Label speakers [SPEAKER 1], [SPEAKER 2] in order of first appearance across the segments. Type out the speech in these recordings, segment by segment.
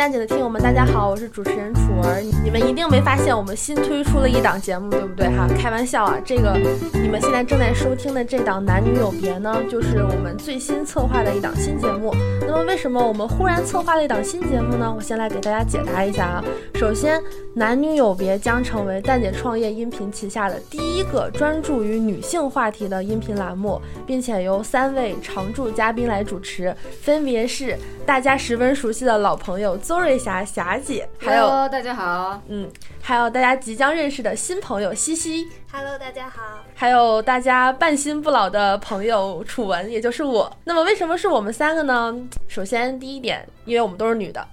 [SPEAKER 1] 蛋姐的听友们，大家好，我是主持人楚儿。你们一定没发现我们新推出了一档节目，对不对哈？开玩笑啊，这个你们现在正在收听的这档《男女有别》呢，就是我们最新策划的一档新节目。那么为什么我们忽然策划了一档新节目呢？我先来给大家解答一下啊。首先，《男女有别》将成为蛋姐创业音频旗下的第一个专注于女性话题的音频栏目，并且由三位常驻嘉宾来主持，分别是大家十分熟悉的老朋友邹瑞霞霞姐，还有
[SPEAKER 2] Hello，大家好。
[SPEAKER 1] 嗯，还有大家即将认识的新朋友西西
[SPEAKER 3] ，Hello，大家好。
[SPEAKER 1] 还有大家半新不老的朋友楚文，也就是我。那么为什么是我们三个呢？首先第一点，因为我们都是女的。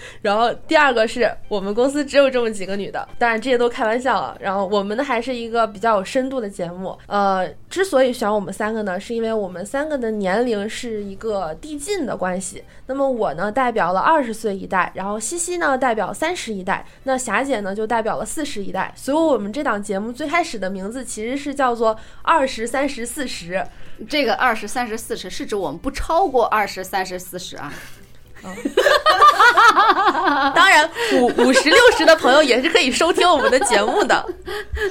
[SPEAKER 1] 然后第二个是我们公司只有这么几个女的，当然这些都开玩笑啊。然后我们呢还是一个比较有深度的节目。呃，之所以选我们三个呢，是因为我们三个的年龄是一个递进的关系。那么我呢代表了二十岁一代，然后西西呢代表三十一代，那霞姐呢就代表了四十一代。所以我们这档节目最开始的名字其实是叫做二十三十四十。
[SPEAKER 2] 这个二十三十四十是指我们不超过二十三十四十啊。
[SPEAKER 1] 当然，五五十六十的朋友也是可以收听我们的节目的。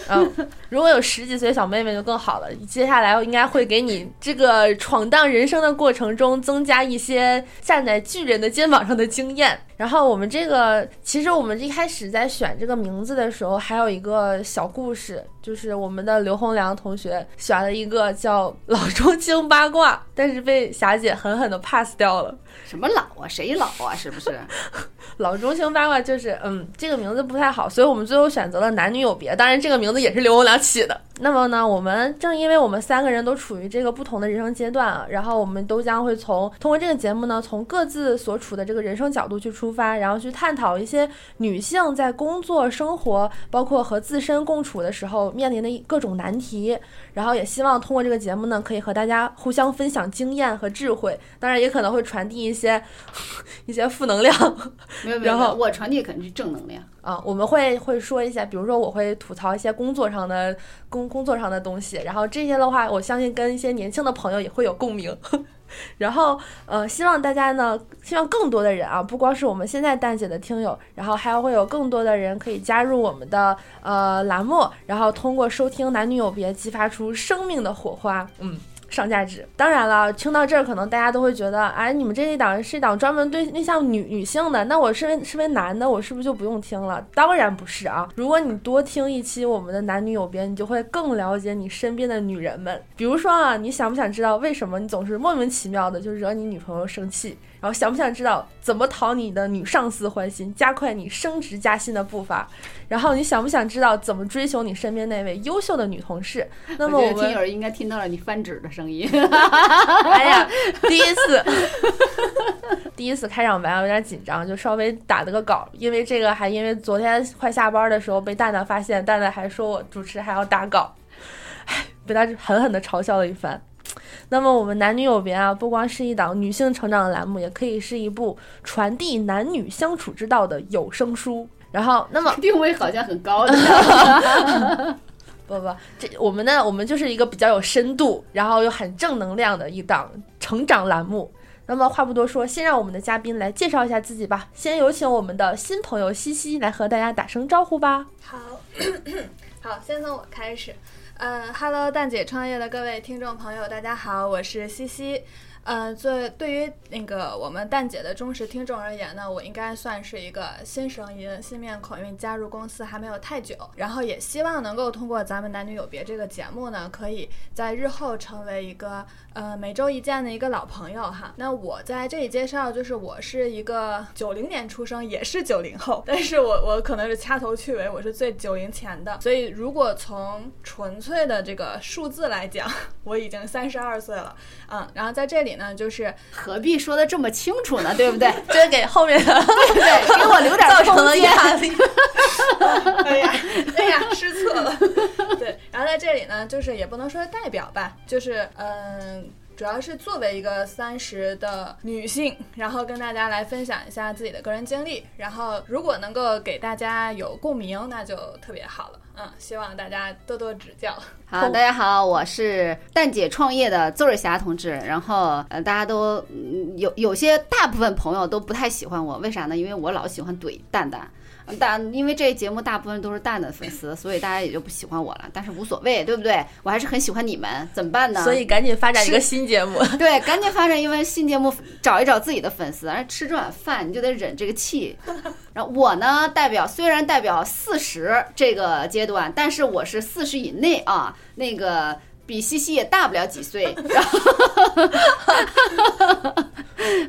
[SPEAKER 1] 嗯，如果有十几岁小妹妹就更好了。接下来应该会给你这个闯荡人生的过程中增加一些站在巨人的肩膀上的经验。然后我们这个，其实我们一开始在选这个名字的时候，还有一个小故事，就是我们的刘洪良同学选了一个叫“老中青八卦”，但是被霞姐狠狠的 pass 掉了。
[SPEAKER 2] 什么老啊？谁老啊？是不是？
[SPEAKER 1] 老中青八卦就是，嗯，这个名字不太好，所以我们最后选择了男女有别。当然，这个名字也是刘洪良起的。那么呢，我们正因为我们三个人都处于这个不同的人生阶段啊，然后我们都将会从通过这个节目呢，从各自所处的这个人生角度去出发，然后去探讨一些女性在工作、生活，包括和自身共处的时候面临的各种难题。然后也希望通过这个节目呢，可以和大家互相分享经验和智慧，当然也可能会传递一些 一些负能量。
[SPEAKER 2] 没有没有，
[SPEAKER 1] 然后
[SPEAKER 2] 我传递肯定是正能量。
[SPEAKER 1] 啊，我们会会说一些，比如说我会吐槽一些工作上的工工作上的东西，然后这些的话，我相信跟一些年轻的朋友也会有共鸣。然后呃，希望大家呢，希望更多的人啊，不光是我们现在蛋姐的听友，然后还会有更多的人可以加入我们的呃栏目，然后通过收听男女有别，激发出生命的火花。嗯。上价值。当然了，听到这儿，可能大家都会觉得，哎，你们这一档是一档专门对面向女女性的，那我身为身为男的，我是不是就不用听了？当然不是啊！如果你多听一期我们的男女有别，你就会更了解你身边的女人们。比如说啊，你想不想知道为什么你总是莫名其妙的就惹你女朋友生气？然后想不想知道怎么讨你的女上司欢心，加快你升职加薪的步伐？然后你想不想知道怎么追求你身边那位优秀的女同事？那么我们
[SPEAKER 2] 听友应该听到了你翻纸的声音。
[SPEAKER 1] 哎呀，第一次，第一次开场白有点紧张，就稍微打了个稿，因为这个还因为昨天快下班的时候被蛋蛋发现，蛋蛋还说我主持还要打稿，哎，被他狠狠的嘲笑了一番。那么我们男女有别啊，不光是一档女性成长的栏目，也可以是一部传递男女相处之道的有声书。然后，那么
[SPEAKER 2] 定位好像很高的。
[SPEAKER 1] 不不，这我们呢，我们就是一个比较有深度，然后又很正能量的一档成长栏目。那么话不多说，先让我们的嘉宾来介绍一下自己吧。先有请我们的新朋友西西来和大家打声招呼吧。
[SPEAKER 3] 好，好，先从我开始。呃哈喽，蛋姐创业的各位听众朋友，大家好，我是西西。呃，作对于那个我们蛋姐的忠实听众而言呢，我应该算是一个新声音、新面孔，因为加入公司还没有太久。然后也希望能够通过咱们男女有别这个节目呢，可以在日后成为一个呃每周一见的一个老朋友哈。那我在这里介绍，就是我是一个九零年出生，也是九零后，但是我我可能是掐头去尾，我是最九零前的。所以如果从纯粹的这个数字来讲，我已经三十二岁了，嗯，然后在这里呢，就是
[SPEAKER 2] 何必说的这么清楚呢？对不对？
[SPEAKER 1] 这 给后面的
[SPEAKER 2] 对不对？给我留点
[SPEAKER 1] 造成了
[SPEAKER 2] 空间。
[SPEAKER 3] 哎呀，哎呀，失策了。对，然后在这里呢，就是也不能说代表吧，就是嗯。主要是作为一个三十的女性，然后跟大家来分享一下自己的个人经历，然后如果能够给大家有共鸣，那就特别好了。嗯，希望大家多多指教。
[SPEAKER 2] 好，大家好，我是蛋姐创业的邹瑞霞同志。然后，呃，大家都嗯有有些大部分朋友都不太喜欢我，为啥呢？因为我老喜欢怼蛋蛋。大，因为这节目大部分都是蛋的粉丝，所以大家也就不喜欢我了。但是无所谓，对不对？我还是很喜欢你们，怎么办呢？
[SPEAKER 1] 所以赶紧发展一个新节目。
[SPEAKER 2] 对，赶紧发展一个新节目，找一找自己的粉丝。而吃这碗饭，你就得忍这个气。然后我呢，代表虽然代表四十这个阶段，但是我是四十以内啊，那个。比西西也大不了几岁，然后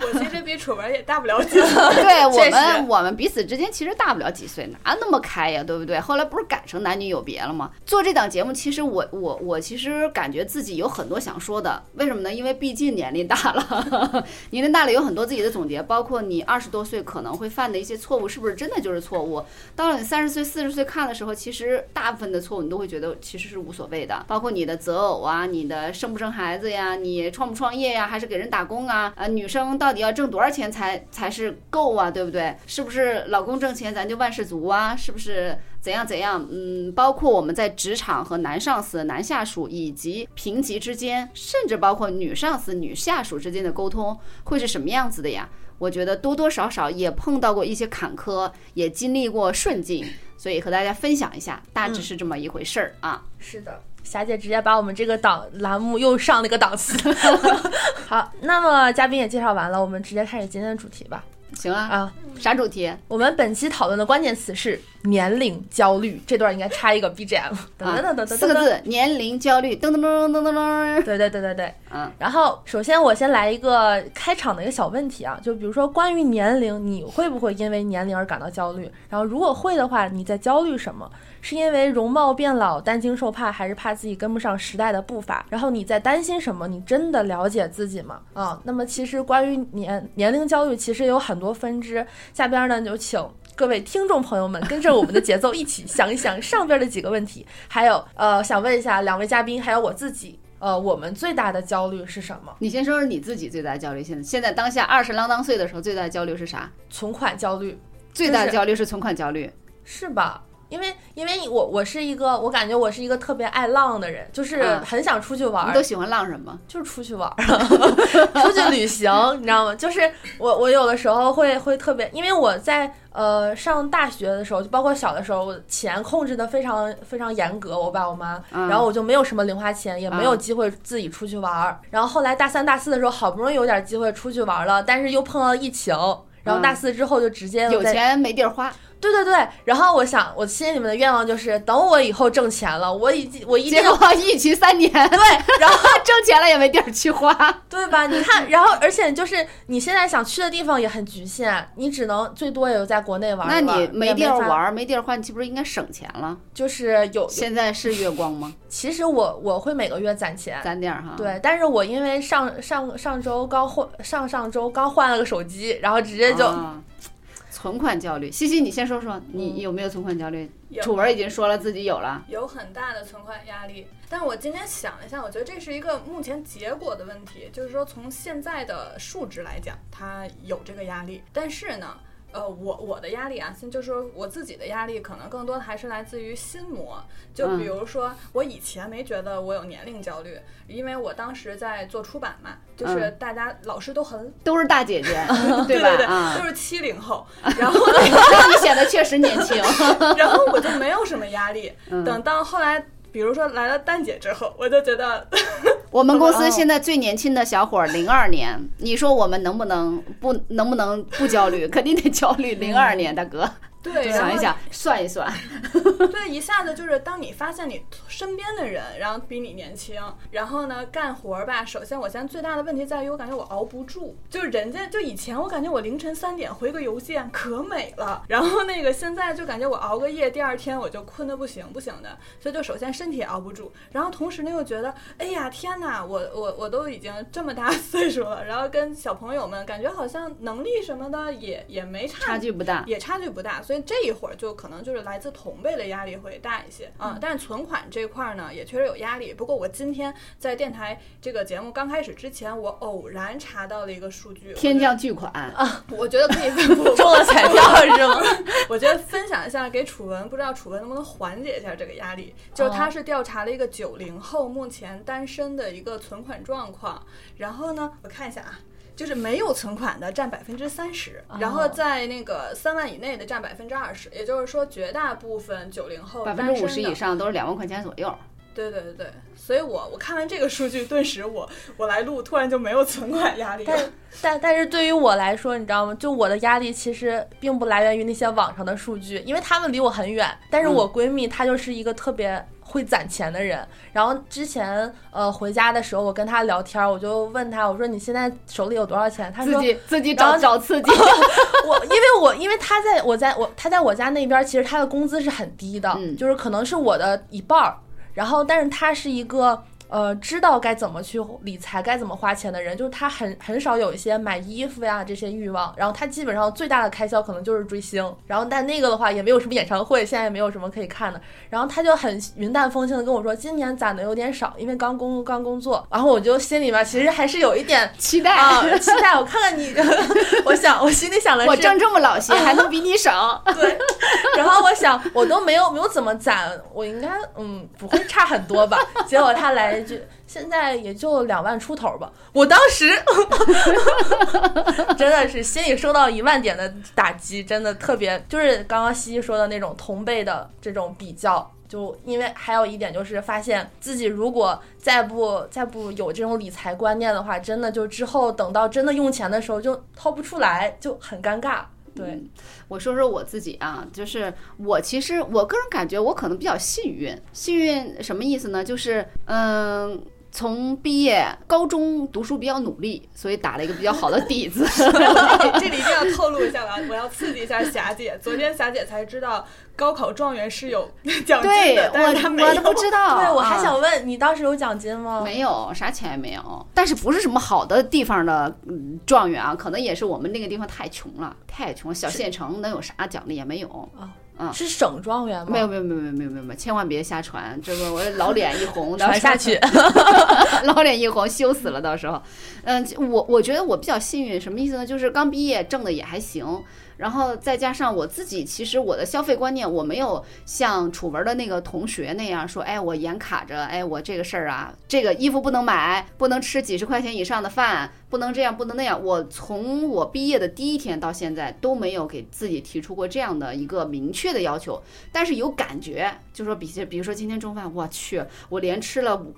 [SPEAKER 3] 我其实比楚文也大不了几岁。
[SPEAKER 2] 对我们，我们彼此之间其实大不了几岁，哪那么开呀，对不对？后来不是改成男女有别了吗？做这档节目，其实我我我其实感觉自己有很多想说的。为什么呢？因为毕竟年龄大了，年龄大了有很多自己的总结，包括你二十多岁可能会犯的一些错误，是不是真的就是错误？到了你三十岁、四十岁看的时候，其实大部分的错误你都会觉得其实是无所谓的，包括你的择偶。走啊，你的生不生孩子呀？你创不创业呀？还是给人打工啊？啊，女生到底要挣多少钱才才是够啊？对不对？是不是老公挣钱咱就万事足啊？是不是怎样怎样？嗯，包括我们在职场和男上司、男下属以及平级之间，甚至包括女上司、女下属之间的沟通会是什么样子的呀？我觉得多多少少也碰到过一些坎坷，也经历过顺境，所以和大家分享一下，大致是这么一回事儿啊。
[SPEAKER 1] 是的。霞姐直接把我们这个档栏目又上了一个档次。好，那么嘉宾也介绍完了，我们直接开始今天的主题吧。
[SPEAKER 2] 行啊
[SPEAKER 1] 啊，
[SPEAKER 2] 啥主题？
[SPEAKER 1] 我们本期讨论的关键词是年龄焦虑。这段应该插一个 BGM。噔噔噔噔，
[SPEAKER 2] 四个字：年龄焦虑。噔噔噔噔噔噔。
[SPEAKER 1] 对对对对对。
[SPEAKER 2] 嗯。
[SPEAKER 1] 然后，首先我先来一个开场的一个小问题啊，就比如说关于年龄，你会不会因为年龄而感到焦虑？然后，如果会的话，你在焦虑什么？是因为容貌变老担惊受怕，还是怕自己跟不上时代的步伐？然后你在担心什么？你真的了解自己吗？啊，那么其实关于年年龄焦虑，其实有很多分支。下边呢，就请各位听众朋友们跟着我们的节奏一起想一想上边的几个问题。还有，呃，想问一下两位嘉宾，还有我自己，呃，我们最大的焦虑是什么？
[SPEAKER 2] 你先说说你自己最大的焦虑。现在现在当下二十啷当岁的时候，最大的焦虑是啥？
[SPEAKER 1] 存款焦虑。
[SPEAKER 2] 最大的焦虑是存款焦虑，
[SPEAKER 1] 是吧？因为，因为我我是一个，我感觉我是一个特别爱浪的人，就是很想出去玩。
[SPEAKER 2] 你都喜欢浪什么？
[SPEAKER 1] 就是出去玩，出去旅行，你知道吗？就是我我有的时候会会特别，因为我在呃上大学的时候，就包括小的时候，钱控制的非常非常严格，我爸我妈，然后我就没有什么零花钱，也没有机会自己出去玩。然后后来大三大四的时候，好不容易有点机会出去玩了，但是又碰到疫情，然后大四之后就直接
[SPEAKER 2] 有钱没地儿花。
[SPEAKER 1] 对对对，然后我想，我心里面的愿望就是，等我以后挣钱了，我已经我一定
[SPEAKER 2] 要疫情三年，
[SPEAKER 1] 对，然后
[SPEAKER 2] 挣钱了也没地儿去花，
[SPEAKER 1] 对吧？你看，然后而且就是你现在想去的地方也很局限，你只能最多也就在国内玩。
[SPEAKER 2] 那你没地儿玩，
[SPEAKER 1] 没
[SPEAKER 2] 地儿花，你岂不是应该省钱了？
[SPEAKER 1] 就是有，
[SPEAKER 2] 现在是月光吗？
[SPEAKER 1] 其实我我会每个月攒钱，
[SPEAKER 2] 攒点儿哈。
[SPEAKER 1] 对，但是我因为上上上周刚换，上上周刚换了个手机，然后直接就。
[SPEAKER 2] 存款焦虑，西西，你先说说，你有没有存款焦虑？楚文已经说了自己有了，
[SPEAKER 3] 有很大的存款压力。但我今天想了一下，我觉得这是一个目前结果的问题，就是说从现在的数值来讲，它有这个压力，但是呢。呃，我我的压力啊，先就说我自己的压力，可能更多的还是来自于心魔。就比如说，我以前没觉得我有年龄焦虑，因为我当时在做出版嘛，就是大家老师都很
[SPEAKER 2] 都是大姐姐，
[SPEAKER 3] 对
[SPEAKER 2] 吧？
[SPEAKER 3] 对，都是七零后，然后
[SPEAKER 2] 你显得确实年轻，
[SPEAKER 3] 然后我就没有什么压力。等到后来。比如说来了蛋姐之后，我就觉得
[SPEAKER 2] 我们公司现在最年轻的小伙儿零二年，你说我们能不能不能不能不焦虑？肯定得焦虑。零二年大哥。
[SPEAKER 3] 对，
[SPEAKER 2] 想一想，算一算，
[SPEAKER 3] 对，一下子就是当你发现你身边的人，然后比你年轻，然后呢干活儿吧。首先，我现在最大的问题在于，我感觉我熬不住。就是人家就以前我感觉我凌晨三点回个邮件可美了，然后那个现在就感觉我熬个夜，第二天我就困得不行不行的。所以就首先身体熬不住，然后同时呢又觉得，哎呀天哪，我我我都已经这么大 岁数了，然后跟小朋友们感觉好像能力什么的也也没差
[SPEAKER 2] 差距不大，
[SPEAKER 3] 也差距不大，所以。为这一会儿就可能就是来自同辈的压力会大一些啊。但是存款这块儿呢，也确实有压力。不过我今天在电台这个节目刚开始之前，我偶然查到了一个数据，
[SPEAKER 2] 天降巨款
[SPEAKER 3] 啊，我觉得可以
[SPEAKER 1] 中了彩票是吗？
[SPEAKER 3] 我觉得分享一下给楚文，不知道楚文能不能缓解一下这个压力。就是他是调查了一个九零后目前单身的一个存款状况，然后呢，我看一下啊。就是没有存款的占百分之三十，然后在那个三万以内的占百分之二十，也就是说绝大部分九零后
[SPEAKER 2] 百分之五十以上都是两万块钱左右。
[SPEAKER 3] 对对对对，所以我我看完这个数据，顿时我我来录，突然就没有存款压力了。
[SPEAKER 1] 但但但是对于我来说，你知道吗？就我的压力其实并不来源于那些网上的数据，因为他们离我很远。但是我闺蜜她就是一个特别。会攒钱的人，然后之前呃回家的时候，我跟他聊天，我就问他，我说你现在手里有多少钱？他说
[SPEAKER 2] 自己自己找找刺激。
[SPEAKER 1] 我因为我因为他在我在我他在我家那边，其实他的工资是很低的，就是可能是我的一半儿。然后，但是他是一个。呃，知道该怎么去理财，该怎么花钱的人，就是他很很少有一些买衣服呀这些欲望。然后他基本上最大的开销可能就是追星。然后但那个的话也没有什么演唱会，现在也没有什么可以看的。然后他就很云淡风轻的跟我说，今年攒的有点少，因为刚工刚工作。然后我就心里面其实还是有一点
[SPEAKER 2] 期待
[SPEAKER 1] 啊，期待我看看你。我想我心里想的是，
[SPEAKER 2] 我挣这么老些，还能比你少。
[SPEAKER 1] 对。然后我想我都没有没有怎么攒，我应该嗯不会差很多吧。结果他来。就现在也就两万出头吧，我当时 真的是心里受到一万点的打击，真的特别就是刚刚西西说的那种同辈的这种比较，就因为还有一点就是发现自己如果再不再不有这种理财观念的话，真的就之后等到真的用钱的时候就掏不出来，就很尴尬。对，
[SPEAKER 2] 我说说我自己啊，就是我其实我个人感觉我可能比较幸运，幸运什么意思呢？就是嗯。从毕业高中读书比较努力，所以打了一个比较好的底子。
[SPEAKER 3] 这里一定要透露一下了，我要刺激一下霞姐。昨天霞姐才知道高考状元是有奖金的，但是她没有。
[SPEAKER 2] 我都不知道。
[SPEAKER 1] 对，我还想问你当时有奖金吗？
[SPEAKER 2] 没有，啥钱也没有。但是不是什么好的地方的状元啊？可能也是我们那个地方太穷了，太穷，小县城能有啥奖励也没有啊。
[SPEAKER 1] 嗯，是省状元吗？
[SPEAKER 2] 没有没有没有没有没有没有，千万别瞎传，这个我老脸一红，
[SPEAKER 1] 传下去，
[SPEAKER 2] 老脸一红，羞死了，到时候。嗯，我我觉得我比较幸运，什么意思呢？就是刚毕业，挣的也还行。然后再加上我自己，其实我的消费观念，我没有像楚文的那个同学那样说，哎，我严卡着，哎，我这个事儿啊，这个衣服不能买，不能吃几十块钱以上的饭，不能这样，不能那样。我从我毕业的第一天到现在都没有给自己提出过这样的一个明确的要求，但是有感觉，就说比比如说今天中饭，我去，我连吃了五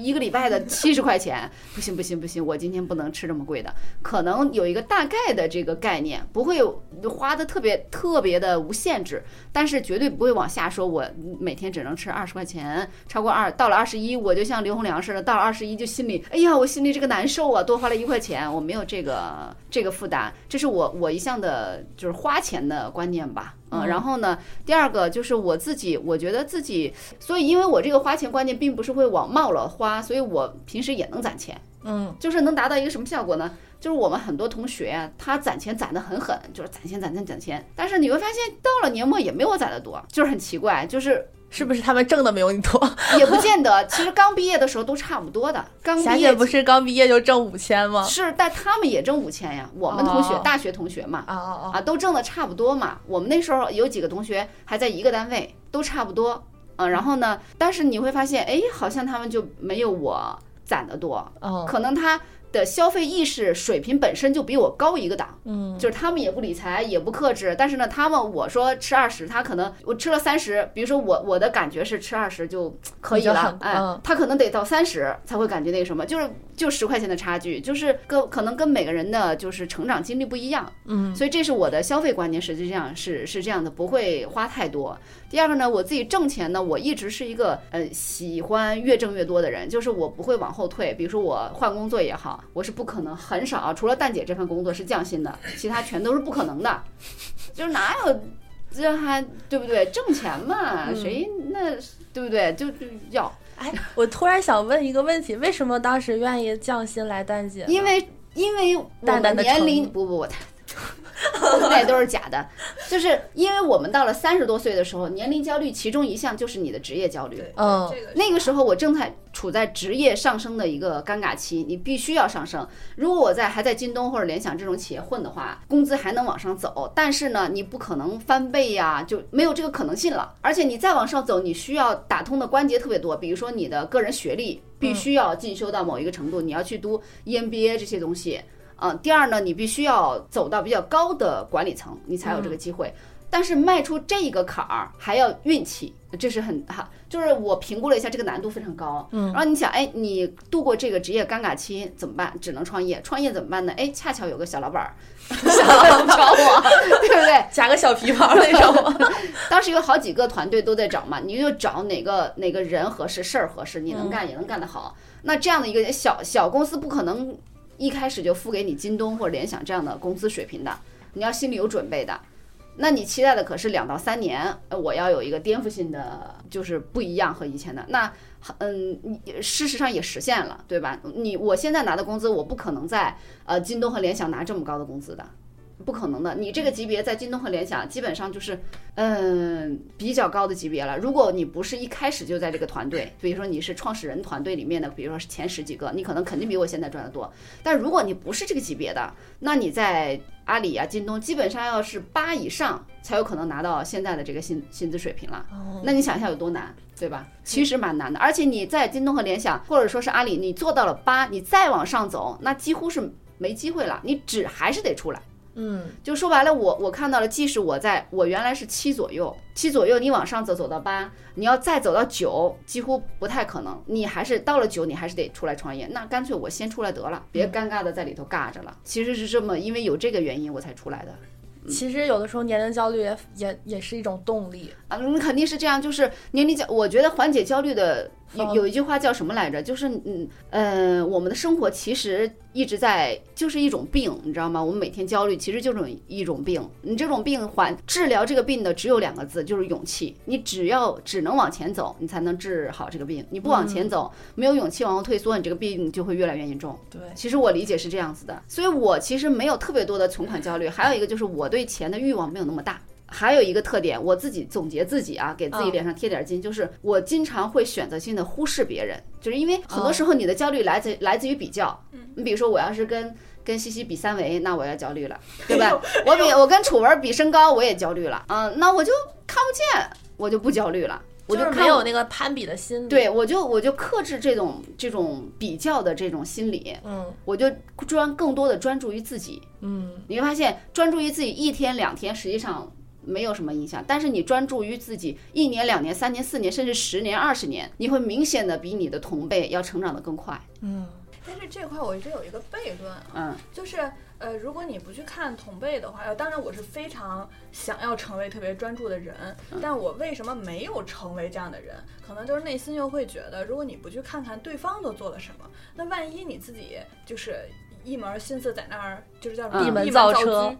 [SPEAKER 2] 一个礼拜的七十块钱，不行不行不行，我今天不能吃这么贵的，可能有一个大概的这个概念，不会。花的特别特别的无限制，但是绝对不会往下说。我每天只能吃二十块钱，超过二到了二十一，我就像刘洪良似的，到了二十一就心里，哎呀，我心里这个难受啊，多花了一块钱，我没有这个这个负担，这是我我一向的就是花钱的观念吧。嗯，然后呢，第二个就是我自己，我觉得自己，所以因为我这个花钱观念并不是会往冒了花，所以我平时也能攒钱。
[SPEAKER 1] 嗯，
[SPEAKER 2] 就是能达到一个什么效果呢？就是我们很多同学呀，他攒钱攒得很狠，就是攒钱攒钱攒钱，但是你会发现到了年末也没我攒的多，就是很奇怪，就是
[SPEAKER 1] 是不是他们挣的没有你多？
[SPEAKER 2] 也不见得，其实刚毕业的时候都差不多的。刚毕业
[SPEAKER 1] 不是刚毕业就挣五千吗？
[SPEAKER 2] 是，但他们也挣五千呀。我们同学，大学同学嘛，
[SPEAKER 1] 啊
[SPEAKER 2] 都挣的差不多嘛。我们那时候有几个同学还在一个单位，都差不多。嗯，然后呢，但是你会发现，哎，好像他们就没有我攒的多。
[SPEAKER 1] 哦，
[SPEAKER 2] 可能他。的消费意识水平本身就比我高一个档，
[SPEAKER 1] 嗯，
[SPEAKER 2] 就是他们也不理财，也不克制，但是呢，他们我说吃二十，他可能我吃了三十，比如说我我的感觉是吃二十就可以了，哎，他可能得到三十才会感觉那个什么，就是就十块钱的差距，就是跟可能跟每个人的就是成长经历不一样，
[SPEAKER 1] 嗯，
[SPEAKER 2] 所以这是我的消费观念，实际上是是这样的，不会花太多。第二个呢，我自己挣钱呢，我一直是一个呃喜欢越挣越多的人，就是我不会往后退，比如说我换工作也好。我是不可能很少，除了蛋姐这份工作是降薪的，其他全都是不可能的。就是哪有这还对不对？挣钱嘛，谁那对不对？就就要。
[SPEAKER 1] 哎，我突然想问一个问题：为什么当时愿意降薪来淡姐？
[SPEAKER 2] 因为因为我的年龄不不不。那也都是假的。就是因为我们到了三十多岁的时候，年龄焦虑其中一项就是你的职业焦虑。
[SPEAKER 3] 对，
[SPEAKER 1] 嗯
[SPEAKER 2] 那个时候我正在处在职业上升的一个尴尬期，你必须要上升。如果我在还在京东或者联想这种企业混的话，工资还能往上走，但是呢，你不可能翻倍呀，就没有这个可能性了。而且你再往上走，你需要打通的关节特别多，比如说你的个人学历必须要进修到某一个程度，你要去读 E EMBA 这些东西。嗯，第二呢，你必须要走到比较高的管理层，你才有这个机会。但是迈出这个坎儿还要运气，这是很哈，就是我评估了一下，这个难度非常高。嗯，然后你想，哎，你度过这个职业尴尬期怎么办？只能创业。创业怎么办呢？哎，恰巧有个小老板儿想找我，对不对？
[SPEAKER 1] 夹个小皮毛那种。
[SPEAKER 2] 当时有好几个团队都在找嘛，你就找哪个哪个人合适，事儿合适，你能干也能干得好。那这样的一个小小公司不可能一开始就付给你京东或者联想这样的工资水平的，你要心里有准备的。那你期待的可是两到三年，呃我要有一个颠覆性的，就是不一样和以前的。那，嗯，你事实上也实现了，对吧？你我现在拿的工资，我不可能在呃京东和联想拿这么高的工资的，不可能的。你这个级别在京东和联想基本上就是，嗯，比较高的级别了。如果你不是一开始就在这个团队，比如说你是创始人团队里面的，比如说是前十几个，你可能肯定比我现在赚的多。但如果你不是这个级别的，那你在阿里啊、京东基本上要是八以上才有可能拿到现在的这个薪薪资水平了。那你想一下有多难，对吧？其实蛮难的。而且你在京东和联想，或者说是阿里，你做到了八，你再往上走，那几乎是没机会了。你只还是得出来。
[SPEAKER 1] 嗯，
[SPEAKER 2] 就说白了，我我看到了，即使我在我原来是七左右，七左右，你往上走走到八，你要再走到九，几乎不太可能。你还是到了九，你还是得出来创业。那干脆我先出来得了，别尴尬的在里头尬着了。其实是这么，因为有这个原因我才出来的。
[SPEAKER 1] 其实有的时候年龄焦虑也也也是一种动力。
[SPEAKER 2] 啊，你肯定是这样，就是年龄焦，我觉得缓解焦虑的有有一句话叫什么来着？就是嗯呃，我们的生活其实一直在就是一种病，你知道吗？我们每天焦虑，其实就是一种病。你这种病缓治疗这个病的只有两个字，就是勇气。你只要只能往前走，你才能治好这个病。你不往前走，没有勇气往后退缩，你这个病就会越来越严重。
[SPEAKER 1] 对，
[SPEAKER 2] 其实我理解是这样子的，所以我其实没有特别多的存款焦虑，还有一个就是我对钱的欲望没有那么大。还有一个特点，我自己总结自己啊，给自己脸上贴点金，就是我经常会选择性的忽视别人，就是因为很多时候你的焦虑来自来自于比较。你比如说，我要是跟跟西西比三围，那我要焦虑了，对吧？我比我跟楚文比身高，我也焦虑了，嗯，那我就看不见，我就不焦虑了，我
[SPEAKER 1] 就没有那个攀比的心理。，
[SPEAKER 2] 对我就我就克制这种这种比较的这种心理，
[SPEAKER 1] 嗯
[SPEAKER 2] 我就专更多的专注于自己。
[SPEAKER 1] 嗯，
[SPEAKER 2] 你会发现，专注于自己一天两天，实际上没有什么影响。但是你专注于自己一年、两年、三年、四年，甚至十年、二十年，你会明显的比你的同辈要成长得更快。
[SPEAKER 1] 嗯，
[SPEAKER 3] 但是这块我一直有一个悖论啊，
[SPEAKER 2] 嗯
[SPEAKER 3] 就是呃，如果你不去看同辈的话，呃当然我是非常想要成为特别专注的人，但我为什么没有成为这样的人？可能就是内心又会觉得，如果你不去看看对方都做了什么，那万一你自己就是一门心思在那儿，就是叫什么
[SPEAKER 2] 闭
[SPEAKER 1] 门造车。
[SPEAKER 3] 车，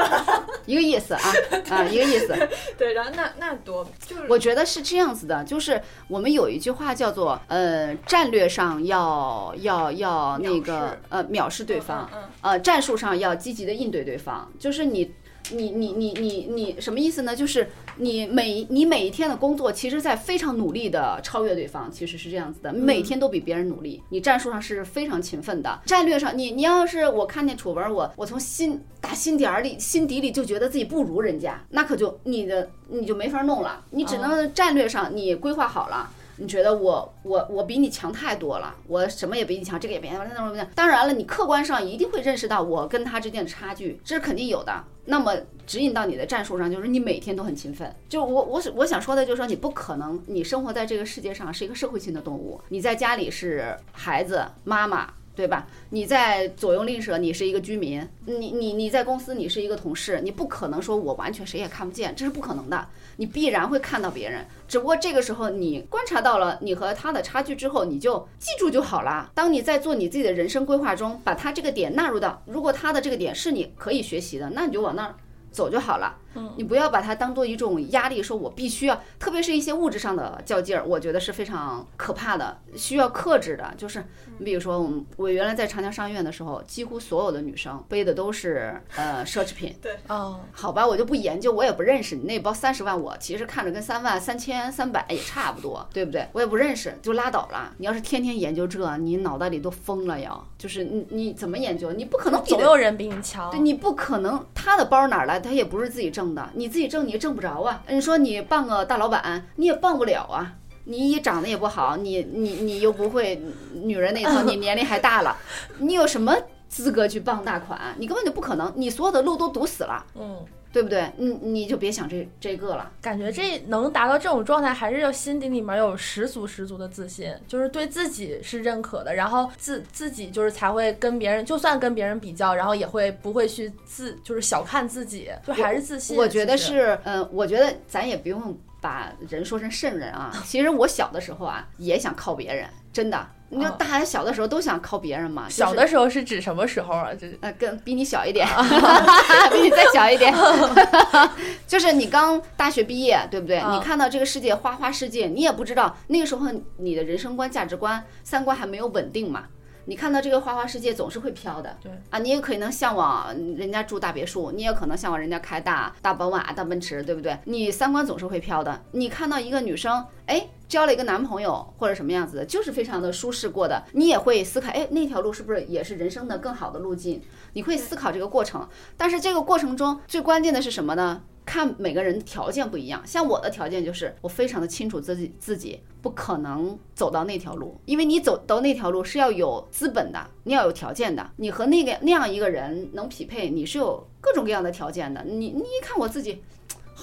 [SPEAKER 2] 一个意思啊 啊，一个意思。
[SPEAKER 3] 对，然后那那多就是
[SPEAKER 2] 我觉得是这样子的，就是我们有一句话叫做呃，战略上要要要那个呃藐视对方，呃，战术上要积极的应对对方，就是你。你你你你你什么意思呢？就是你每你每一天的工作，其实在非常努力的超越对方，其实是这样子的，每天都比别人努力。你战术上是非常勤奋的，战略上你你要是我看见楚文，我我从心打心底儿里心底里就觉得自己不如人家，那可就你的你就没法弄了，你只能战略上你规划好了。你觉得我我我比你强太多了，我什么也比你强，这个也比你强，那种当然了，你客观上一定会认识到我跟他之间的差距，这是肯定有的。那么指引到你的战术上，就是你每天都很勤奋。就我我我想说的就是说，你不可能，你生活在这个世界上是一个社会性的动物，你在家里是孩子妈妈。对吧？你在左右邻舍，你是一个居民；你你你在公司，你是一个同事，你不可能说我完全谁也看不见，这是不可能的。你必然会看到别人，只不过这个时候你观察到了你和他的差距之后，你就记住就好了。当你在做你自己的人生规划中，把他这个点纳入到，如果他的这个点是你可以学习的，那你就往那儿走就好了。你不要把它当做一种压力，说我必须要，特别是一些物质上的较劲儿，我觉得是非常可怕的，需要克制的。就是你比如说，我们我原来在长江商院的时候，几乎所有的女生背的都是呃奢侈品。
[SPEAKER 3] 对，
[SPEAKER 1] 哦，
[SPEAKER 2] 好吧，我就不研究，我也不认识你那包三十万，我其实看着跟三万、三千、三百也差不多，对不对？我也不认识，就拉倒了。你要是天天研究这，你脑袋里都疯了要。就是你你怎么研究？你不可能
[SPEAKER 1] 总有人比你强。
[SPEAKER 2] 对你不可能，他的包哪儿来？他也不是自己挣的，你自己挣你也挣不着啊。你说你傍个大老板，你也傍不了啊。你也长得也不好，你你你又不会女人那套，你年龄还大了，你有什么资格去傍大款？你根本就不可能，你所有的路都堵死了，
[SPEAKER 1] 嗯，
[SPEAKER 2] 对不对？你你就别想这这个了。
[SPEAKER 1] 感觉这能达到这种状态，还是要心底里面有十足十足的自信，就是对自己是认可的，然后自自己就是才会跟别人，就算跟别人比较，然后也会不会去自就是小看自己，就还是自信。
[SPEAKER 2] 我觉得是，嗯，我觉得咱也不用把人说成圣人啊。其实我小的时候啊，也想靠别人，真的。你说
[SPEAKER 1] 哦
[SPEAKER 2] 大家小的时候都想靠别人嘛？就是
[SPEAKER 1] 小的时候是指什么时候啊？就是
[SPEAKER 2] 呃，跟比你小一点，比你再小一点，就是你刚大学毕业，对不对？
[SPEAKER 1] 嗯
[SPEAKER 2] 你看到这个世界花花世界，你也不知道那个时候你的人生观、价值观、三观还没有稳定嘛。你看到这个花花世界总是会飘的，
[SPEAKER 1] 对
[SPEAKER 2] 啊，你也可能向往人家住大别墅，你也可能向往人家开大大宝马、大奔驰，对不对？你三观总是会飘的。你看到一个女生，哎，交了一个男朋友或者什么样子的，就是非常的舒适过的，你也会思考，哎，那条路是不是也是人生的更好的路径？你会思考这个过程。但是这个过程中最关键的是什么呢？看每个人条件不一样，像我的条件就是我非常的清楚自己自己不可能走到那条路，因为你走到那条路是要有资本的，你要有条件的，你和那个那样一个人能匹配，你是有各种各样的条件的。你你一看我自己。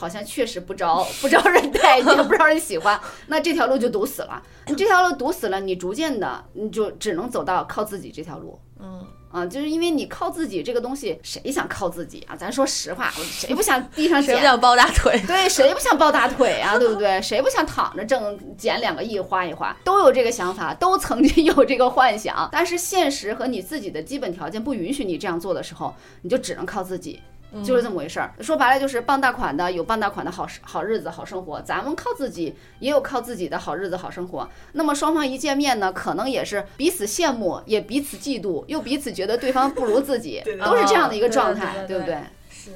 [SPEAKER 2] 好像确实不招 不招人待见，不招人喜欢，那这条路就堵死了。你这条路堵死了，你逐渐的你就只能走到靠自己这条路。
[SPEAKER 1] 嗯，
[SPEAKER 2] 啊，就是因为你靠自己这个东西，谁想靠自己啊？咱说实话，谁不想地上捡？
[SPEAKER 1] 谁不想抱大腿？
[SPEAKER 2] 对，谁不想抱大腿啊？对不对？谁不想躺着挣捡两个亿花一花？都有这个想法，都曾经有这个幻想，但是现实和你自己的基本条件不允许你这样做的时候，你就只能靠自己。就是这么回事儿。说白了就是傍大款的有傍大款的好好日子好生活，咱们靠自己也有靠自己的好日子好生活。那么双方一见面呢，可能也是彼此羡慕，也彼此嫉妒，又彼此觉得对方不如自己都是这样的一个
[SPEAKER 1] 哦
[SPEAKER 2] 状态，
[SPEAKER 1] 对
[SPEAKER 2] 不对？
[SPEAKER 1] 是。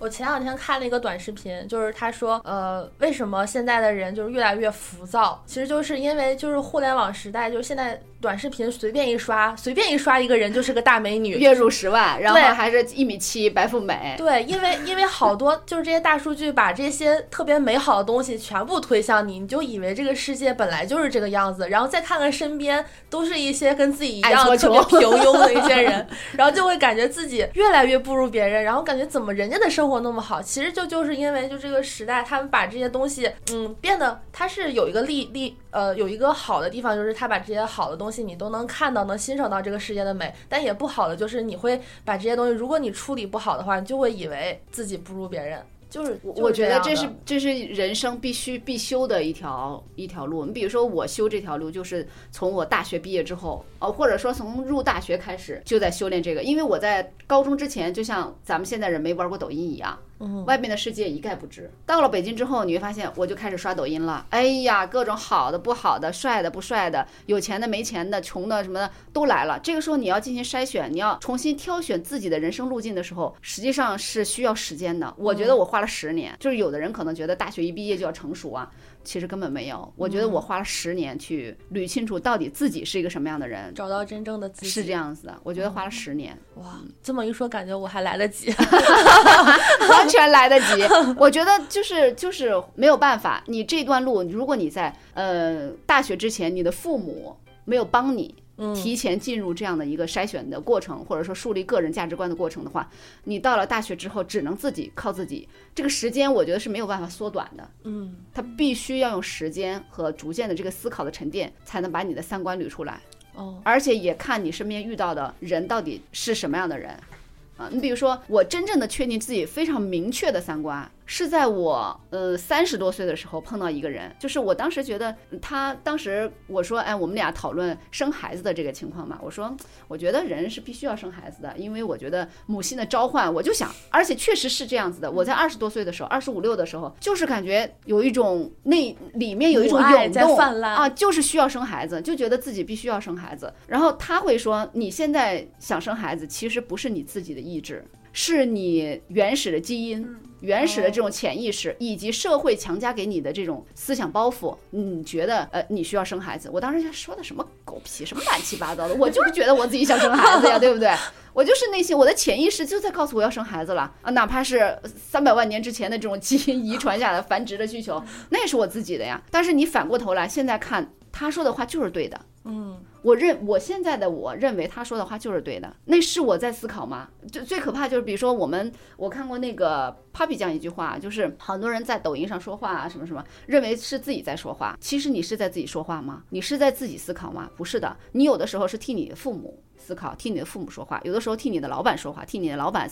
[SPEAKER 1] 我前两天看了一个短视频，就是他说，呃，为什么现在的人就是越来越浮躁？其实就是因为就是互联网时代，就是现在短视频随便一刷，随便一刷一个人就是个大美女，
[SPEAKER 2] 月入十万，然后还是一米七白富美，
[SPEAKER 1] 对，因为因为好多就是这些大数据把这些特别美好的东西全部推向你，你就以为这个世界本来就是这个样子，然后再看看身边都是一些跟自己一样
[SPEAKER 2] 爱
[SPEAKER 1] 特别平庸的一些人，然后就会感觉自己越来越不如别人，然后感觉怎么人家的生活那么好，其实就就是因为就这个时代，他们把这些东西嗯变得它是有一个利利呃有一个好的地方，就是他把这些好的东西你都能看到，能欣赏到这个世界的美，但也不好的就是你会把这些东西，如果你处理不好的话，你就会以为自己不如别人。就是，
[SPEAKER 2] 我
[SPEAKER 1] 就是
[SPEAKER 2] 我觉得这是这是人生必须必修的一条一条路。你比如说我修这条路，就是从我大学毕业之后，哦，或者说从入大学开始就在修炼这个。因为我在高中之前，就像咱们现在人没玩过抖音一样，
[SPEAKER 1] 嗯
[SPEAKER 2] 外面的世界一概不知。到了北京之后，你会发现我就开始刷抖音了。哎呀，各种好的、不好的、帅的、不帅的、有钱的、没钱的、穷的什么的都来了。这个时候你要进行筛选，你要重新挑选自己的人生路径的时候，实际上是需要时间的。我觉得我花了十年，就是有的人可能觉得大学一毕业就要成熟啊，其实根本没有。我觉得我花了十年去捋清楚到底自己是一个什么样的人，
[SPEAKER 1] 找到真正的自己。
[SPEAKER 2] 是这样子的。我觉得花了十年。
[SPEAKER 1] 哇，这么一说，感觉我还来得及。
[SPEAKER 2] 完全来得及。我觉得就是就是没有办法，你这段路，如果你在呃大学之前，你的父母没有帮你。
[SPEAKER 1] 嗯
[SPEAKER 2] 提前进入这样的一个筛选的过程，或者说树立个人价值观的过程的话，你到了大学之后，只能自己靠自己。这个时间，我觉得是没有办法缩短的。
[SPEAKER 1] 嗯，
[SPEAKER 2] 它必须要用时间和逐渐的这个思考的沉淀，才能把你的三观捋出来。
[SPEAKER 1] 哦，
[SPEAKER 2] 而且也看你身边遇到的人到底是什么样的人啊。你比如说，我真正的确定自己非常明确的三观，是在我呃三十多岁的时候碰到一个人，就是我当时觉得他当时我说哎，我们俩讨论生孩子的这个情况嘛，我说我觉得人是必须要生孩子的，因为我觉得母性的召唤，我就想，而且确实是这样子的。我在二十多岁的时候，二十五六的时候，就是感觉有一种那里面有一种涌动啊，就是需要生孩子，就觉得自己必须要生孩子。然后他会说，你现在想生孩子，其实不是你自己的意志。是你原始的基因、原始的这种潜意识，以及社会强加给你的这种思想包袱，你觉得呃你需要生孩子？我当时说的什么狗屁，什么乱七八糟的？我就是觉得我自己想生孩子呀，对不对？我就是内心我的潜意识就在告诉我要生孩子了啊，哪怕是三百万年之前的这种基因 遗传下来繁殖的需求，那也是我自己的呀。但是你反过头来现在看，他说的话就是对的，
[SPEAKER 1] 嗯。
[SPEAKER 2] 我认我现在的我认为他说的话就是对的，那是我在思考吗？就最可怕就是，比如说我们我看过那个 Papi 讲一句话，就是很多人在抖音上说话啊什么什么，认为是自己在说话，其实你是在自己说话吗？你是在自己思考吗？不是的，你有的时候是替你的父母思考，替你的父母说话，有的时候替你的老板说话，替你的老板。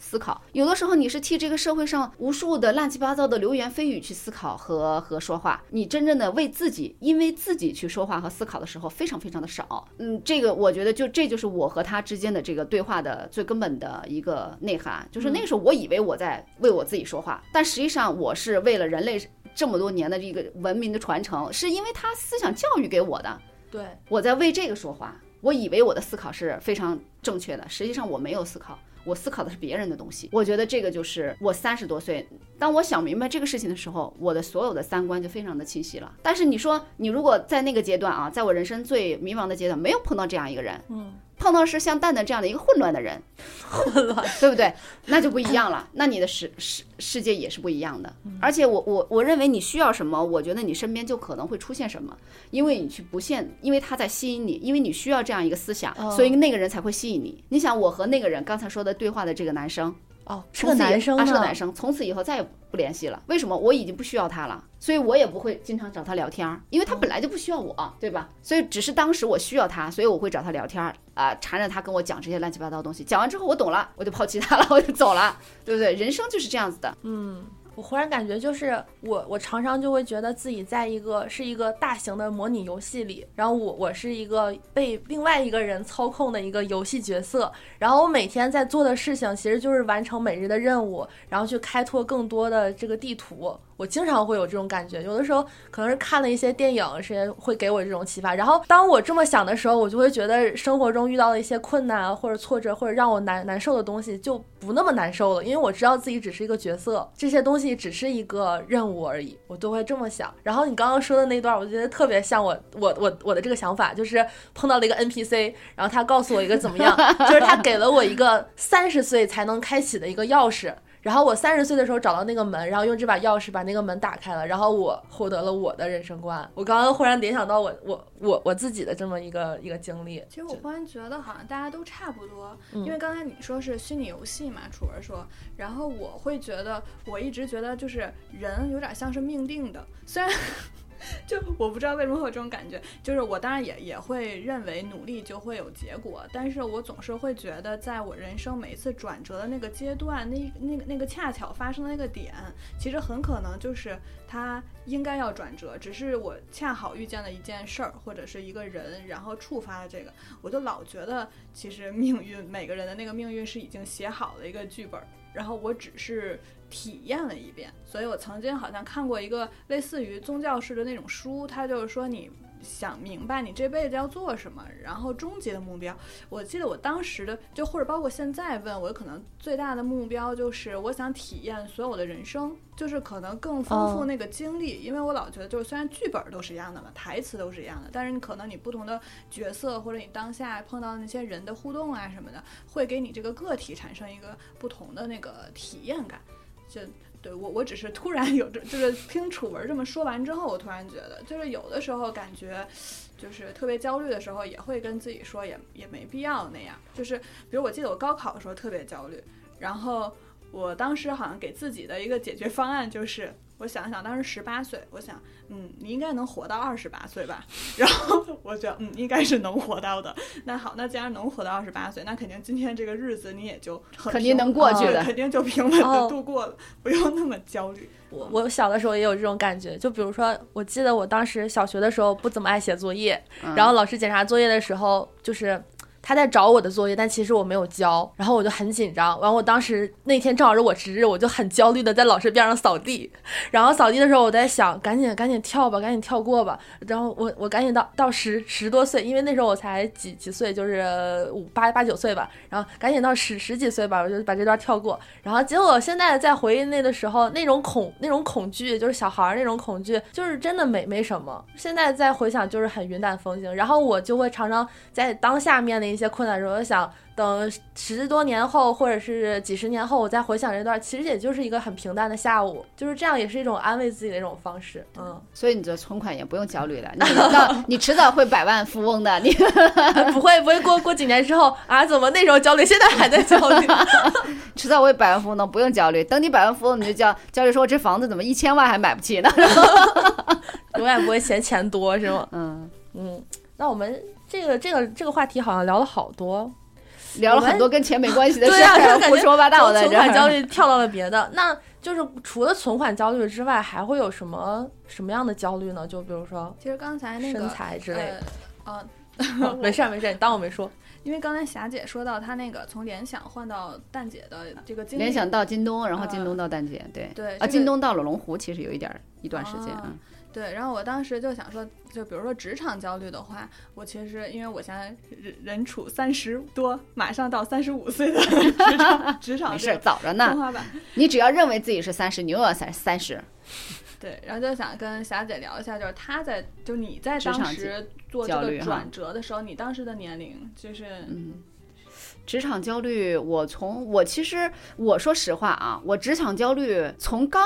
[SPEAKER 2] 思考，有的时候你是替这个社会上无数的乱七八糟的流言蜚语去思考和和说话，你真正的为自己，因为自己去说话和思考的时候，非常非常的少。嗯，这个我觉得就这就是我和他之间的这个对话的最根本的一个内涵，就是那时候我以为我在为我自己说话，但实际上我是为了人类这么多年的这个文明的传承，是因为他思想教育给我的。
[SPEAKER 1] 对，
[SPEAKER 2] 我在为这个说话，我以为我的思考是非常正确的，实际上我没有思考。我思考的是别人的东西，我觉得这个就是我三十多岁，当我想明白这个事情的时候，我的所有的三观就非常的清晰了。但是你说，你如果在那个阶段啊，在我人生最迷茫的阶段，没有碰到这样一个人，
[SPEAKER 1] 嗯。
[SPEAKER 2] 碰到是像蛋蛋这样的一个混乱的人，
[SPEAKER 1] 混乱，
[SPEAKER 2] 对不对？那就不一样了。那你的世世世界也是不一样的。而且我我我认为你需要什么，我觉得你身边就可能会出现什么，因为你去不限，因为他在吸引你，因为你需要这样一个思想，所以那个人才会吸引你。你想，我和那个人刚才说的对话的这个男生。
[SPEAKER 1] 哦，是个男生
[SPEAKER 2] 啊，是个男生，从此以后再也不联系了。为什么？我已经不需要他了，所以我也不会经常找他聊天，因为他本来就不需要我，对吧？所以只是当时我需要他，所以我会找他聊天啊，缠着他跟我讲这些乱七八糟的东西。讲完之后我懂了，我就抛弃他了，我就走了，对不对？人生就是这样子的，
[SPEAKER 1] 嗯。我忽然感觉，就是我，我常常就会觉得自己在一个是一个大型的模拟游戏里，然后我我是一个被另外一个人操控的一个游戏角色，然后我每天在做的事情其实就是完成每日的任务，然后去开拓更多的这个地图。我经常会有这种感觉，有的时候可能是看了一些电影，是会给我这种启发。然后当我这么想的时候，我就会觉得生活中遇到了一些困难或者挫折或者让我难难受的东西就不那么难受了，因为我知道自己只是一个角色，这些东西只是一个任务而已，我都会这么想。然后你刚刚说的那段，我觉得特别像我我我我的这个想法，就是碰到了一个 NPC，然后他告诉我一个怎么样，就是他给了我一个三十岁才能开启的一个钥匙。然后我三十岁的时候找到那个门，然后用这把钥匙把那个门打开了，然后我获得了我的人生观。我刚刚忽然联想到我我我我自己的这么一个一个经历。
[SPEAKER 3] 其实我忽然觉得好像大家都差不多，因为刚才你说是虚拟游戏嘛，楚文说，然后我会觉得我一直觉得就是人有点像是命定的，虽然。就我不知道为什么会有这种感觉，就是我当然也也会认为努力就会有结果，但是我总是会觉得，在我人生每一次转折的那个阶段，那那个那个恰巧发生的那个点，其实很可能就是它应该要转折，只是我恰好遇见了一件事儿或者是一个人，然后触发了这个，我就老觉得其实命运每个人的那个命运是已经写好了一个剧本，然后我只是。体验了一遍，所以我曾经好像看过一个类似于宗教式的那种书，它就是说你想明白你这辈子要做什么，然后终极的目标。我记得我当时的就或者包括现在问我，可能最大的目标就是我想体验所有的人生，就是可能更丰富那个经历。因为我老觉得，就是虽然剧本都是一样的嘛，台词都是一样的，但是你可能你不同的角色或者你当下碰到的那些人的互动啊什么的，会给你这个个体产生一个不同的那个体验感。就对我，我只是突然有这，就是听楚文这么说完之后，我突然觉得，就是有的时候感觉，就是特别焦虑的时候，也会跟自己说，也也没必要那样。就是比如我记得我高考的时候特别焦虑，然后我当时好像给自己的一个解决方案就是，我想想，当时十八岁，我想，嗯，你应该能活到二十八岁吧。然后 我觉得，嗯，应该是能活到的。那好，那既然能活到二十八岁，那肯定今天这个日子你也就很
[SPEAKER 2] 肯定能过去的
[SPEAKER 3] 肯定就平稳
[SPEAKER 1] 哦
[SPEAKER 3] 的度过了，不用那么焦虑。
[SPEAKER 1] 我我小的时候也有这种感觉，就比如说，我记得我当时小学的时候不怎么爱写作业，
[SPEAKER 2] 嗯
[SPEAKER 1] 然后老师检查作业的时候，就是他在找我的作业，但其实我没有交，然后我就很紧张。完，我当时那天正好是我值日，我就很焦虑的在老师边上扫地。然后扫地的时候，我在想，赶紧赶紧跳吧，赶紧跳过吧。然后我我赶紧到到十十多岁，因为那时候我才几几岁，就是五八八九岁吧。然后赶紧到十十几岁吧，我就把这段跳过。然后结果现在在回忆那的时候，那种恐那种恐惧，就是小孩那种恐惧，就是真的没没什么。现在再回想，就是很云淡风轻。然后我就会常常在当下面临些困难的时候，我想等十多年后，或者是几十年后，我再回想这段，其实也就是一个很平淡的下午，就是这样，也是一种安慰自己的一种方式。嗯，
[SPEAKER 2] 所以你的存款也不用焦虑了，你到 你迟早会百万富翁的。你
[SPEAKER 1] 不会不会过过几年之后啊，怎么那时候焦虑，现在还在焦虑？
[SPEAKER 2] 迟早会百万富翁的，不用焦虑。等你百万富翁，你就焦焦虑说，我这房子怎么一千万还买不起呢？
[SPEAKER 1] 永远不会嫌钱多，是吗？
[SPEAKER 2] 嗯，
[SPEAKER 1] 嗯，那我们这个这个这个话题好像聊了好多，
[SPEAKER 2] 聊了很多跟钱没关系的 事
[SPEAKER 1] 对啊，
[SPEAKER 2] 胡说八道
[SPEAKER 1] 存款焦 虑跳到了别的，那就是除了存款焦虑之外，还会有什么什么样的焦虑呢？就比如说
[SPEAKER 3] 其实刚才那个
[SPEAKER 1] 身材之类
[SPEAKER 3] 呃，
[SPEAKER 1] 的。
[SPEAKER 3] 呃，
[SPEAKER 1] 没事儿没事儿，你当我没说。
[SPEAKER 3] 因为刚才霞姐说到她那个从联想换到蛋姐的这个经历，
[SPEAKER 2] 联想到京东，然后
[SPEAKER 3] 呃
[SPEAKER 2] 京东到蛋姐，对啊，
[SPEAKER 3] 对这个
[SPEAKER 2] 京东到了龙湖，其实有一点儿一段时间，
[SPEAKER 3] 啊
[SPEAKER 2] 嗯
[SPEAKER 3] 对，然后我当时就想说，就比如说职场焦虑的话，我其实因为我现在人人处三十多，马上到三十五岁的 职场职场
[SPEAKER 2] 没事儿，
[SPEAKER 3] 这个
[SPEAKER 2] 早着呢。
[SPEAKER 3] 天花板。
[SPEAKER 2] 你只要认为自己是三十，你又要三三十。
[SPEAKER 3] 对，然后就想跟霞姐聊一下，就是她在，就你在当时做这个转折的时候，你当时的年龄就是，
[SPEAKER 2] 嗯，职场焦虑，我从我其实我说实话啊，我职场焦虑从刚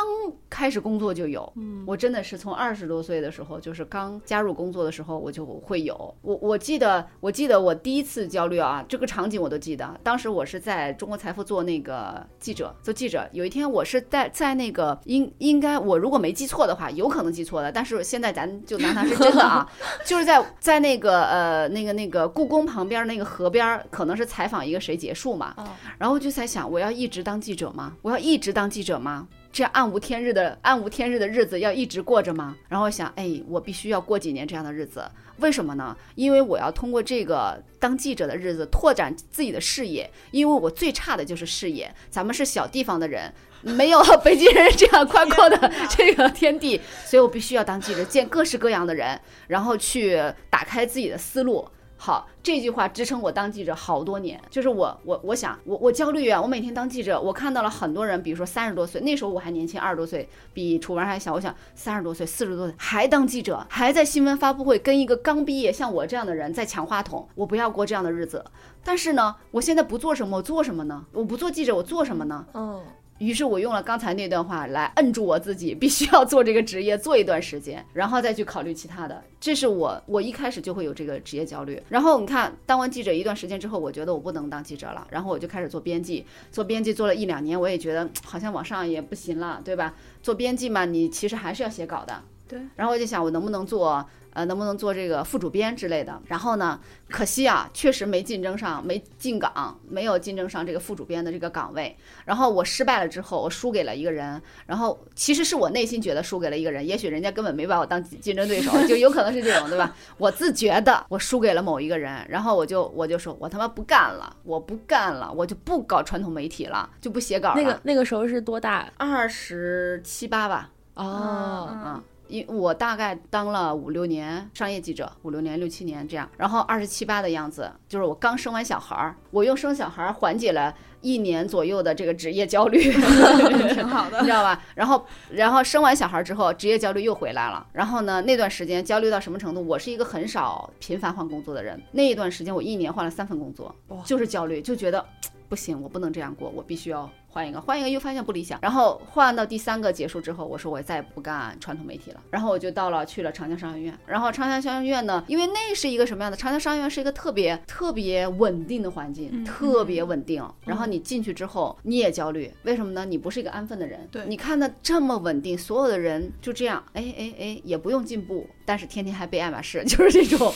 [SPEAKER 2] 开始工作就有，
[SPEAKER 1] 嗯
[SPEAKER 2] 我真的是从二十多岁的时候，就是刚加入工作的时候，我就会有。我我记得我记得我第一次焦虑啊，这个场景我都记得。当时我是在中国财富做那个记者，做记者。有一天我是在在那个应应该我如果没记错的话，有可能记错了，但是现在咱就拿它是真的啊，就是在在那个呃那个那个故宫旁边那个河边儿，可能是采访一个谁结束嘛，
[SPEAKER 1] 哦
[SPEAKER 2] 然后我就在想，我要一直当记者吗？我要一直当记者吗？这样暗无天日的暗无天日的日子要一直过着吗？然后我想，哎，我必须要过几年这样的日子。为什么呢？因为我要通过这个当记者的日子拓展自己的视野，因为我最差的就是视野。咱们是小地方的人，没有 北京人这样宽阔的这个天地，所以我必须要当记者，见各式各样的人，然后去打开自己的思路。好，这句话支撑我当记者好多年。就是我，我，我想，我，我焦虑啊！我每天当记者，我看到了很多人，比如说三十多岁，那时候我还年轻，二十多岁，比楚文还小。我想三十多岁、四十多岁还当记者，还在新闻发布会跟一个刚毕业像我这样的人在抢话筒，我不要过这样的日子。但是呢，我现在不做什么，我做什么呢？我不做记者，我做什么呢？
[SPEAKER 1] 嗯，
[SPEAKER 2] 于是我用了刚才那段话来摁住我自己，必须要做这个职业，做一段时间，然后再去考虑其他的。这是我我一开始就会有这个职业焦虑。然后你看，当完记者一段时间之后，我觉得我不能当记者了，然后我就开始做编辑，做编辑做了一两年，我也觉得好像往上也不行了，对吧？做编辑嘛，你其实还是要写稿的。
[SPEAKER 3] 对。
[SPEAKER 2] 然后我就想，我能不能做呃，能不能做这个副主编之类的？然后呢，可惜啊，确实没竞争上，没进岗，没有竞争上这个副主编的这个岗位。然后我失败了之后，我输给了一个人。然后其实是我内心觉得输给了一个人，也许人家根本没把我当竞争对手，就有可能是这种，对吧？我自觉的我输给了某一个人，然后我就我就说我他妈不干了，我不干了，我就不搞传统媒体了，就不写稿了。
[SPEAKER 1] 那个那个时候是多大？
[SPEAKER 2] 二十七八吧，
[SPEAKER 1] 哦，
[SPEAKER 3] 嗯
[SPEAKER 2] 啊。因我大概当了五六年商业记者，五六年六七年这样，然后二十七八的样子，就是我刚生完小孩儿，我用生小孩儿缓解了一年左右的这个职业焦虑，
[SPEAKER 3] 挺好的
[SPEAKER 2] 你。知道吧？然后，然后生完小孩儿之后，职业焦虑又回来了。然后呢，那段时间焦虑到什么程度？我是一个很少频繁换工作的人，那一段时间我一年换了三份工作，就是焦虑，就觉得。不行，我不能这样过，我必须要换一个，换一个又发现不理想，然后换到第三个结束之后，我说我再也不干传统媒体了，然后我就到了去了长江商学院，然后长江商学院呢，因为那是一个什么样的？长江商学院是一个特别特别稳定的环境，
[SPEAKER 3] 嗯
[SPEAKER 2] 特别稳定。然后你进去之后，你也焦虑，为什么呢？你不是一个安分的人，
[SPEAKER 3] 对。
[SPEAKER 2] 你看的这么稳定，所有的人就这样，哎哎哎，也不用进步，但是天天还背爱马仕，就是这种，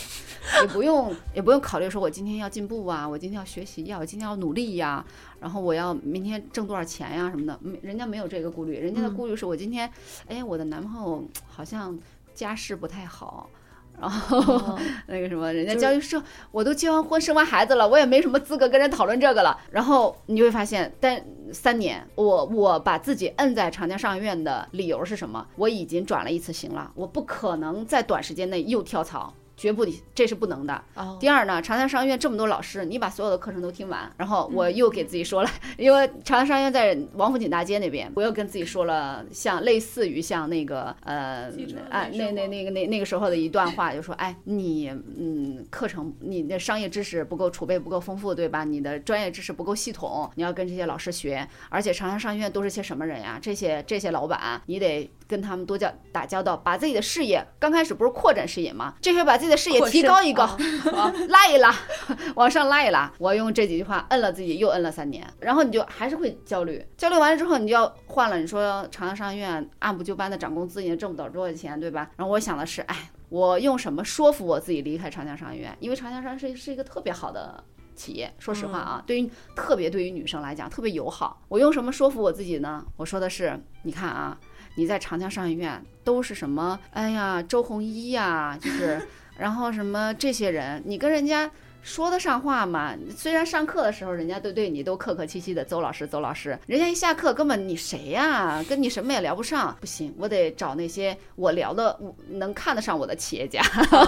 [SPEAKER 2] 也不用也不用考虑说我今天要进步啊，我今天要学习呀、我今天要努力呀、然后我要明天挣多少钱呀、什么的，没人家没有这个顾虑，人家的
[SPEAKER 1] 嗯
[SPEAKER 2] 顾虑是我今天，哎，我的男朋友好像家世不太好。然后
[SPEAKER 1] 哦
[SPEAKER 2] 那个什么，人家
[SPEAKER 1] 就是
[SPEAKER 2] 教育说，我都结完婚生完孩子了，我也没什么资格跟人讨论这个了。然后你就会发现，但三年，我我把自己摁在长江商学院的理由是什么？我已经转了一次型了，我不可能在短时间内又跳槽。绝不，这是不能的。
[SPEAKER 1] 哦
[SPEAKER 2] 第二呢，长江商学院这么多老师，你把所有的课程都听完，然后我又给自己说了，因为长江商学院在王府井大街那边，我又跟自己说了，像类似于像那个呃
[SPEAKER 3] 记者，
[SPEAKER 2] 哎，那那那个那那个时候的一段话，就说，哎，你嗯，课程你的商业知识不够储备不够丰富，对吧？你的专业知识不够系统，你要跟这些老师学，而且长江商学院都是些什么人呀？这些这些老板，你得跟他们多交打交道，把自己的视野刚开始不是扩展视野吗？这回把自己的视野提高一高，
[SPEAKER 1] 啊
[SPEAKER 2] 啊，拉一拉，往上拉一拉。我用这几句话摁了自己，又摁了三年，然后你就还是会焦虑。焦虑完了之后，你就要换了。你说长江商学院按部就班的涨工资，也挣不到多少钱，对吧？然后我想的是，哎，我用什么说服我自己离开长江商学院？因为长江商学院是是一个特别好的。企业，说实话啊，对于特别对于女生来讲特别友好。我用什么说服我自己呢？我说的是，你看啊，你在长江商学院都是什么？哎呀，周鸿祎呀，就是，然后什么这些人，你跟人家说得上话吗？虽然上课的时候人家都对你都客客气气的，邹老师，邹老师，人家一下课根本你谁呀、跟你什么也聊不上，不行，我得找那些我聊的我能看得上我的企业家。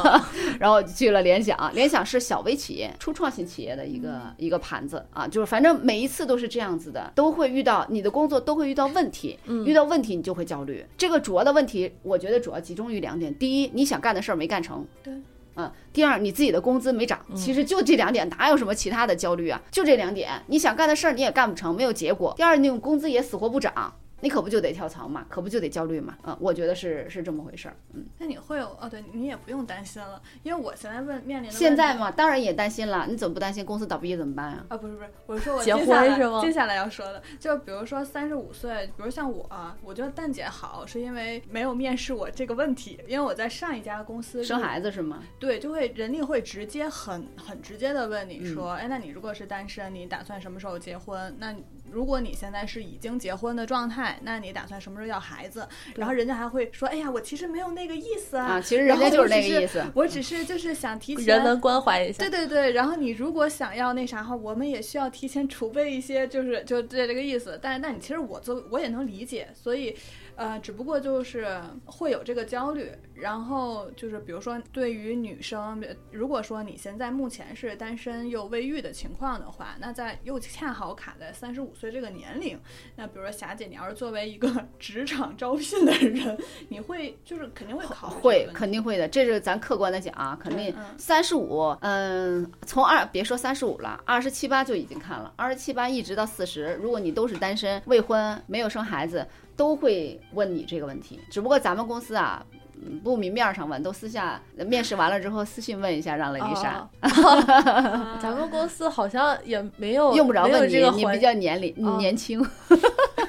[SPEAKER 2] 然后去了联想，联想是小微企业、初创型企业的一个、一个盘子啊，就是反正每一次都是这样子的，都会遇到你的工作都会遇到问题，
[SPEAKER 1] 嗯
[SPEAKER 2] 遇到问题你就会焦虑。这个主要的问题，我觉得主要集中于两点：第一，你想干的事儿没干成，
[SPEAKER 3] 对。
[SPEAKER 2] 嗯，第二，你自己的工资没涨，其实就这两点，哪有什么其他的焦虑啊？就这两点，你想干的事儿你也干不成，没有结果。第二，你工资也死活不涨，你可不就得跳槽嘛，可不就得焦虑嘛？嗯，我觉得是是这么回事儿。嗯，
[SPEAKER 3] 那你会有哦？对你也不用担心了，因为我现在问面临的
[SPEAKER 2] 现在嘛，当然也担心了，你怎么不担心公司倒闭怎么办啊？
[SPEAKER 3] 啊，不是不是，我是说我
[SPEAKER 1] 结
[SPEAKER 3] 接下来
[SPEAKER 1] 婚是吗
[SPEAKER 3] 接下来要说的，就比如说三十五岁，比如像我、啊，我觉得蛋姐好，是因为没有面试我这个问题，因为我在上一家公司
[SPEAKER 2] 生孩子是吗？
[SPEAKER 3] 对，就会人力会直接很很直接的问
[SPEAKER 2] 嗯
[SPEAKER 3] 你说，哎，那你如果是单身，你打算什么时候结婚？那你如果你现在是已经结婚的状态，那你打算什么时候要孩子？然后人家还会说，哎呀，我其实没有那个意思啊，
[SPEAKER 2] 啊，其实人家就是那个意思。
[SPEAKER 3] 我只是就是想提前
[SPEAKER 1] 人文关怀一下
[SPEAKER 3] 对。对对，然后你如果想要那啥的话，我们也需要提前储备一些，就是就这这个意思。但是，但你其实我做我也能理解，所以，呃，只不过就是会有这个焦虑。然后就是比如说，对于女生，如果说你现在目前是单身又未育的情况的话，那在又恰好卡在三十五岁这个年龄，那比如说霞姐，你要是作为一个 职场招聘的人，你会就是肯定会考
[SPEAKER 2] 会肯定会的，这是咱客观的讲啊，肯定三十五，嗯，从二别说三十五了，二十七八就已经看了，二十七八一直到四十，如果你都是单身、未婚、没有生孩子，都会问你这个问题。只不过咱们公司啊。嗯不明面上问，都私下面试完了之后私信问一下，让雷丽莎，
[SPEAKER 1] 哦 咱们公司好像也没有
[SPEAKER 2] 用不着问你，你比较年龄、
[SPEAKER 1] 哦
[SPEAKER 2] 年轻，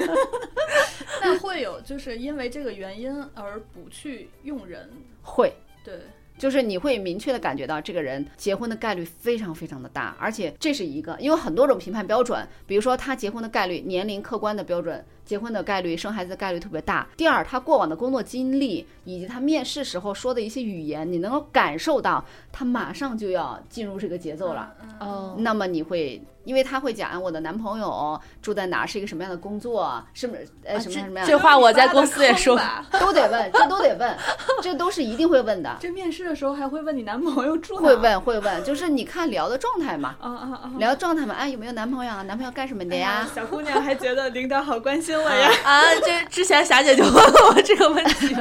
[SPEAKER 3] 那会有就是因为这个原因而不去用人，
[SPEAKER 2] 会。
[SPEAKER 3] 对，
[SPEAKER 2] 就是你会明确的感觉到这个人结婚的概率非常非常的大，而且这是一个，因为很多种评判标准，比如说他结婚的概率、年龄客观的标准，结婚的概率、生孩子的概率特别大。第二，他过往的工作经历以及他面试时候说的一些语言，你能够感受到他马上就要进入这个节奏了。
[SPEAKER 3] 嗯，
[SPEAKER 1] 哦，
[SPEAKER 2] 那么你会，因为他会讲我的男朋友住在哪，是一个什么样的工作，是不是呃
[SPEAKER 1] 啊
[SPEAKER 2] 什么样什么样
[SPEAKER 1] 这话我在公司也说
[SPEAKER 3] 吧。
[SPEAKER 2] 都得问，这都得问，这都是一定会问的。
[SPEAKER 3] 这面试的时候还会问你男朋友住哪？
[SPEAKER 2] 会问会问，就是你看聊的状态嘛，
[SPEAKER 3] 啊啊啊！
[SPEAKER 2] 聊状态嘛，哎，有没有男朋友啊？男朋友干什么的
[SPEAKER 3] 哎
[SPEAKER 2] 呀？
[SPEAKER 3] 小姑娘还觉得领导好关心我呀。
[SPEAKER 1] 啊，这之前霞姐就问了我这个问题。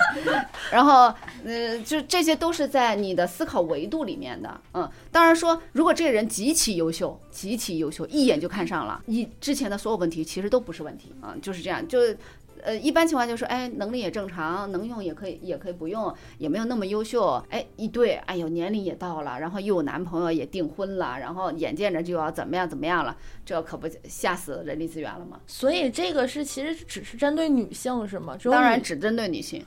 [SPEAKER 2] 然后呃，就这些都是在你的思考维度里面的。嗯，当然说，如果这个人极其优秀，极其优秀，一眼就看上了，你之前的所有问题其实都不是问题啊，就是这样，就。呃，一般情况就是，哎，能力也正常，能用也可以，也可以不用，也没有那么优秀。哎，一对，哎呦，年龄也到了，然后又有男朋友，也订婚了，然后眼见着就要怎么样怎么样了，这可不吓死人力资源了吗？
[SPEAKER 1] 所以这个是其实只是针对女性是吗？
[SPEAKER 2] 当然只针对女性。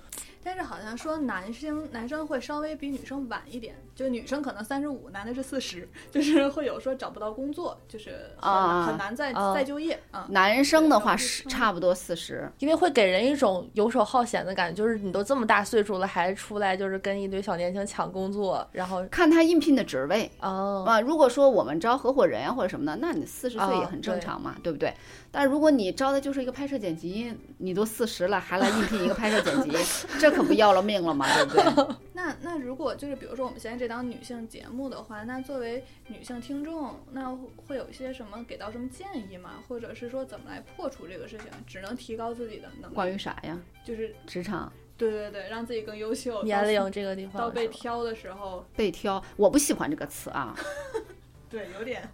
[SPEAKER 3] 但是好像说男生男生会稍微比女生晚一点，就女生可能三十五，男的是四十，就是会有说找不到工作，就是啊很难再再就业啊。
[SPEAKER 2] 男生的话是差不多四十，
[SPEAKER 1] 因为会给人一种游手好闲的感觉，就是你都这么大岁数了还出来就是跟一堆小年轻抢工作，然后
[SPEAKER 2] 看他应聘的职位哦啊。如果说我们招合伙人呀或者什么的，那你四十岁也很正常嘛，对不对？但如果你招的就是一个拍摄剪辑，你都四十了还来应聘一个拍摄剪辑，这。可不要了命了嘛？对不对？
[SPEAKER 3] 那 那如果就是比如说我们现在这档女性节目的话，那作为女性听众，那会有一些什么给到什么建议吗？或者是说怎么来破除这个事情？只能提高自己的能力。
[SPEAKER 2] 关于啥呀？
[SPEAKER 3] 就是
[SPEAKER 2] 职场。
[SPEAKER 3] 对对对，让自己更优秀。
[SPEAKER 1] 年龄这个地方。
[SPEAKER 3] 到被挑的时候。
[SPEAKER 2] 被挑，我不喜欢这个词啊。
[SPEAKER 3] 对，有点。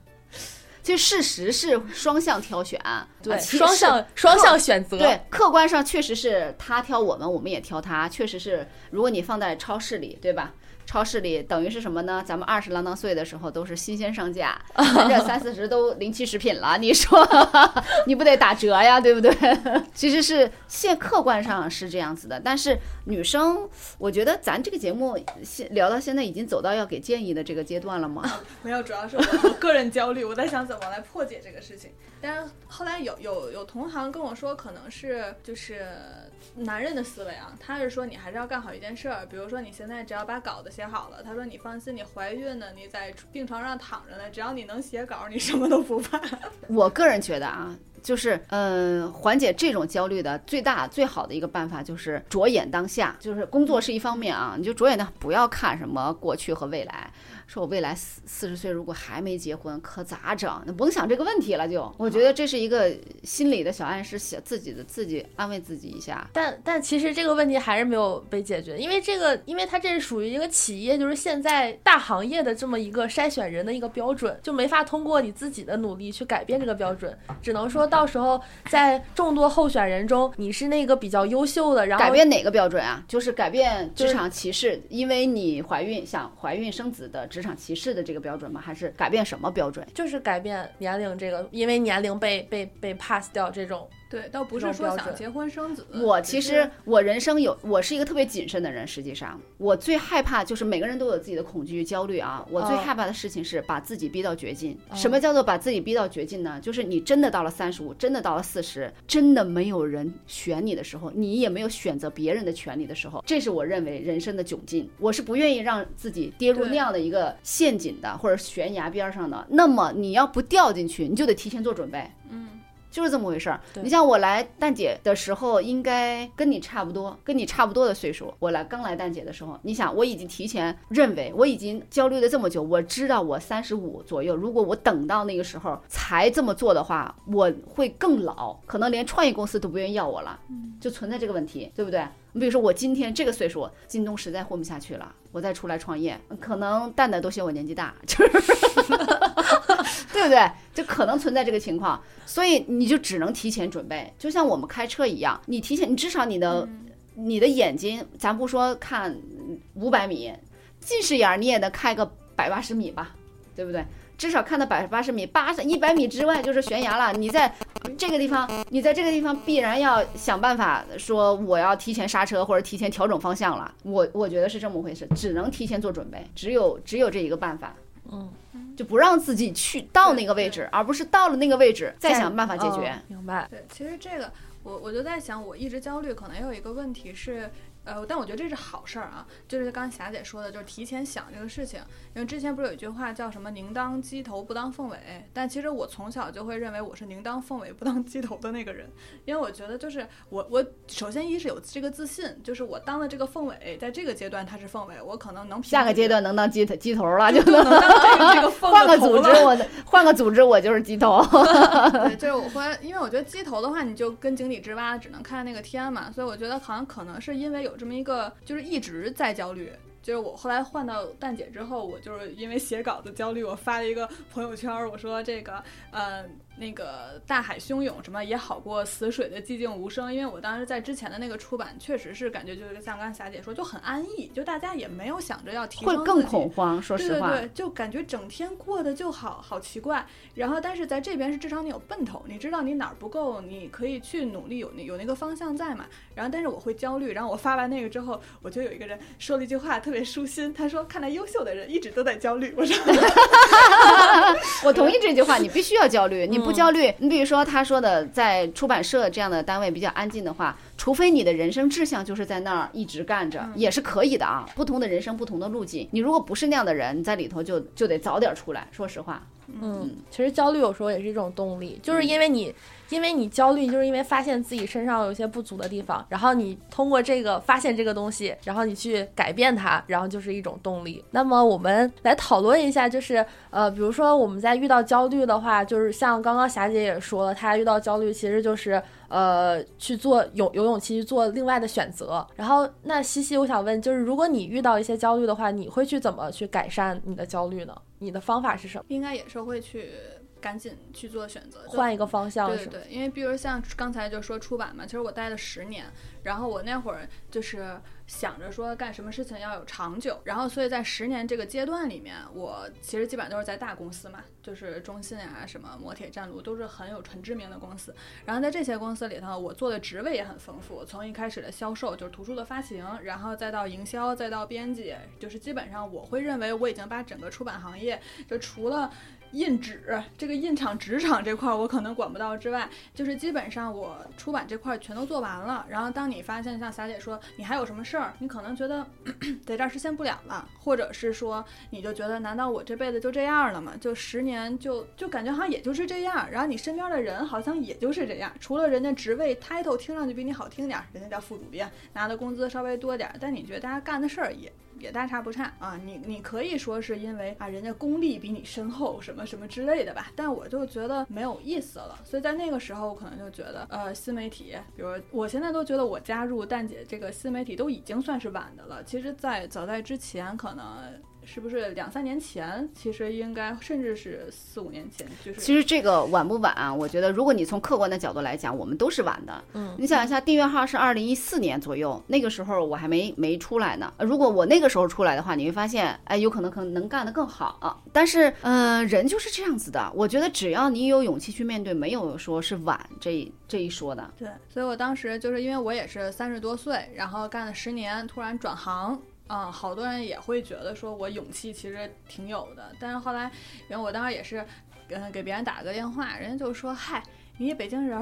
[SPEAKER 2] 其实事实是双向挑选，
[SPEAKER 1] 对，双向双向选择。
[SPEAKER 2] 对，客观上确实是他挑我们，我们也挑他。确实是，如果你放在超市里，对吧？超市里等于是什么呢？咱们二十郎当岁的时候都是新鲜上架，这三四十都临期食品了，你说 你不得打折呀，对不对？其实是现客观上是这样子的，但是女生，我觉得咱这个节目现聊到现在已经走到要给建议的这个阶段了吗？
[SPEAKER 3] 没有，主要是我个人焦虑，我在想怎么来破解这个事情。但后来有有有同行跟我说，可能是就是男人的思维啊，他是说你还是要干好一件事儿，比如说你现在只要把稿子写好了，他说你放心，你怀孕呢，你在病床上躺着呢，只要你能写稿，你什么都不怕。
[SPEAKER 2] 我个人觉得啊，就是嗯，缓解这种焦虑的最大最好的一个办法就是着眼当下，就是工作是一方面啊，你就着眼的，不要看什么过去和未来。说我未来四四十岁如果还没结婚，可咋整？那甭想这个问题了。就我觉得这是一个心理的小暗示，写自己的自己安慰自己一下。
[SPEAKER 1] 但但其实这个问题还是没有被解决，因为这个，因为它这是属于一个企业，就是现在大行业的这么一个筛选人的一个标准，就没法通过你自己的努力去改变这个标准，只能说到时候在众多候选人中，你是那个比较优秀的。然后
[SPEAKER 2] 改变哪个标准啊？就是改变职场歧视，因为你怀孕想怀孕生子的。职场歧视的这个标准吗？还是改变什么标准？
[SPEAKER 1] 就是改变年龄这个，因为年龄被被被 pass 掉这种。
[SPEAKER 3] 对，倒不是说想结婚生子。
[SPEAKER 2] 我其实我人生有，我是一个特别谨慎的人。实际上，我最害怕就是每个人都有自己的恐惧、焦虑啊。我最害怕的事情是把自己逼到绝境。什么叫做把自己逼到绝境呢？就是你真的到了三十五，真的到了四十，真的没有人选你的时候，你也没有选择别人的权利的时候，这是我认为人生的窘境。我是不愿意让自己跌入那样的一个陷阱的，或者悬崖边上的。那么你要不掉进去，你就得提前做准备。
[SPEAKER 3] 嗯。
[SPEAKER 2] 就是这么回事儿。你像我来蛋姐的时候，应该跟你差不多，跟你差不多的岁数。我来刚来蛋姐的时候，你想我已经提前认为，我已经焦虑了这么久，我知道我三十五左右，如果我等到那个时候才这么做的话，我会更老，可能连创业公司都不愿意要我了，就存在这个问题，对不对？你比如说我今天这个岁数，京东实在混不下去了，我再出来创业，可能蛋蛋都嫌我年纪大，就是，对不对？就可能存在这个情况，所以你就只能提前准备，就像我们开车一样，你提前，你至少你的你的眼睛，咱不说看五百米，近视眼你也得开个百八十米吧，对不对？至少看到百八十米，八十一百米之外就是悬崖了。你在这个地方，你在这个地方必然要想办法说我要提前刹车或者提前调整方向了。我我觉得是这么回事，只能提前做准备，只有只有这一个办法。
[SPEAKER 1] 嗯，
[SPEAKER 2] 就不让自己去到那个位置，而不是到了那个位置再想办法解决。
[SPEAKER 1] 明白？
[SPEAKER 3] 对，其实这个我我就在想，我一直焦虑，可能也有一个问题是。呃，但我觉得这是好事儿啊，就是刚刚霞姐说的，就是提前想这个事情。因为之前不是有一句话叫什么“宁当鸡头不当凤尾”，但其实我从小就会认为我是宁当凤尾不当鸡头的那个人，因为我觉得就是我我首先一是有这个自信，就是我当了这个凤尾，在这个阶段它是凤尾，我可能能
[SPEAKER 2] 下个阶段能当鸡头鸡头了，
[SPEAKER 3] 就能当这个
[SPEAKER 2] 换个组织我换个组织我就是鸡头。
[SPEAKER 3] 对，就是我会，因为我觉得鸡头的话，你就跟井底之蛙只能看那个天嘛，所以我觉得好像可能是因为有。有这么一个，就是一直在焦虑。就是我后来换到蛋姐之后，我就是因为写稿子焦虑，我发了一个朋友圈，我说这个呃。那个大海汹涌什么也好过死水的寂静无声，因为我当时在之前的那个出版，确实是感觉就是像刚才霞姐说，就很安逸，就大家也没有想着要提升
[SPEAKER 2] 会更恐慌，说
[SPEAKER 3] 实话，对对对，就感觉整天过得就好好奇怪。然后，但是在这边是至少你有奔头，你知道你哪儿不够，你可以去努力，有那有那个方向在嘛。然后，但是我会焦虑。然后我发完那个之后，我就有一个人说了一句话特别舒心，他说：“看来优秀的人一直都在焦虑。”我说：“
[SPEAKER 2] 我同意这句话，你必须要焦虑，你。”不焦虑，你比如说他说的，在出版社这样的单位比较安静的话，除非你的人生志向就是在那儿一直干着，也是可以的啊。不同的人生，不同的路径，你如果不是那样的人，你在里头就就得早点出来。说实话，
[SPEAKER 1] 嗯，其实焦虑有时候也是一种动力，就是因为你。因为你焦虑，就是因为发现自己身上有一些不足的地方，然后你通过这个发现这个东西，然后你去改变它，然后就是一种动力。那么我们来讨论一下，就是呃，比如说我们在遇到焦虑的话，就是像刚刚霞姐也说了，她遇到焦虑其实就是呃去做有有勇气去做另外的选择。然后那西西，我想问，就是如果你遇到一些焦虑的话，你会去怎么去改善你的焦虑呢？你的方法是什么？
[SPEAKER 3] 应该也是会去。赶紧去做选择，
[SPEAKER 1] 换一个方向。
[SPEAKER 3] 对对，因为比如像刚才就说出版嘛，其实我待了十年，然后我那会儿就是想着说干什么事情要有长久，然后所以在十年这个阶段里面，我其实基本上都是在大公司嘛，就是中信啊、什么摩铁、湛卢都是很有很知名的公司。然后在这些公司里头，我做的职位也很丰富，从一开始的销售，就是图书的发行，然后再到营销，再到编辑，就是基本上我会认为我已经把整个出版行业，就除了。印纸这个印厂、纸厂这块我可能管不到之外，就是基本上我出版这块全都做完了。然后当你发现像霞姐说你还有什么事儿，你可能觉得在这儿实现不了了，或者是说你就觉得难道我这辈子就这样了吗？就十年就就感觉好像也就是这样。然后你身边的人好像也就是这样，除了人家职位 title 听上去比你好听点，人家叫副主编，拿的工资稍微多点，但你觉得大家干的事儿也。也大差不差啊，你你可以说是因为啊，人家功力比你深厚，什么什么之类的吧。但我就觉得没有意思了，所以在那个时候，我可能就觉得，呃，新媒体，比如我现在都觉得我加入蛋姐这个新媒体都已经算是晚的了。其实，在早在之前，可能。是不是两三年前？其实应该，甚至是四五年前，就是。
[SPEAKER 2] 其实这个晚不晚啊？我觉得，如果你从客观的角度来讲，我们都是晚的。嗯。你想一下，订阅号是二零一四年左右，那个时候我还没没出来呢。如果我那个时候出来的话，你会发现，哎，有可能可能能干得更好啊。但是，嗯，人就是这样子的。我觉得只要你有勇气去面对，没有说是晚这这一说的。
[SPEAKER 3] 对。所以我当时就是因为我也是三十多岁，然后干了十年，突然转行。嗯，好多人也会觉得说我勇气其实挺有的，但是后来，因为我当时也是，嗯，给别人打了个电话，人家就说，嗨。你北京人，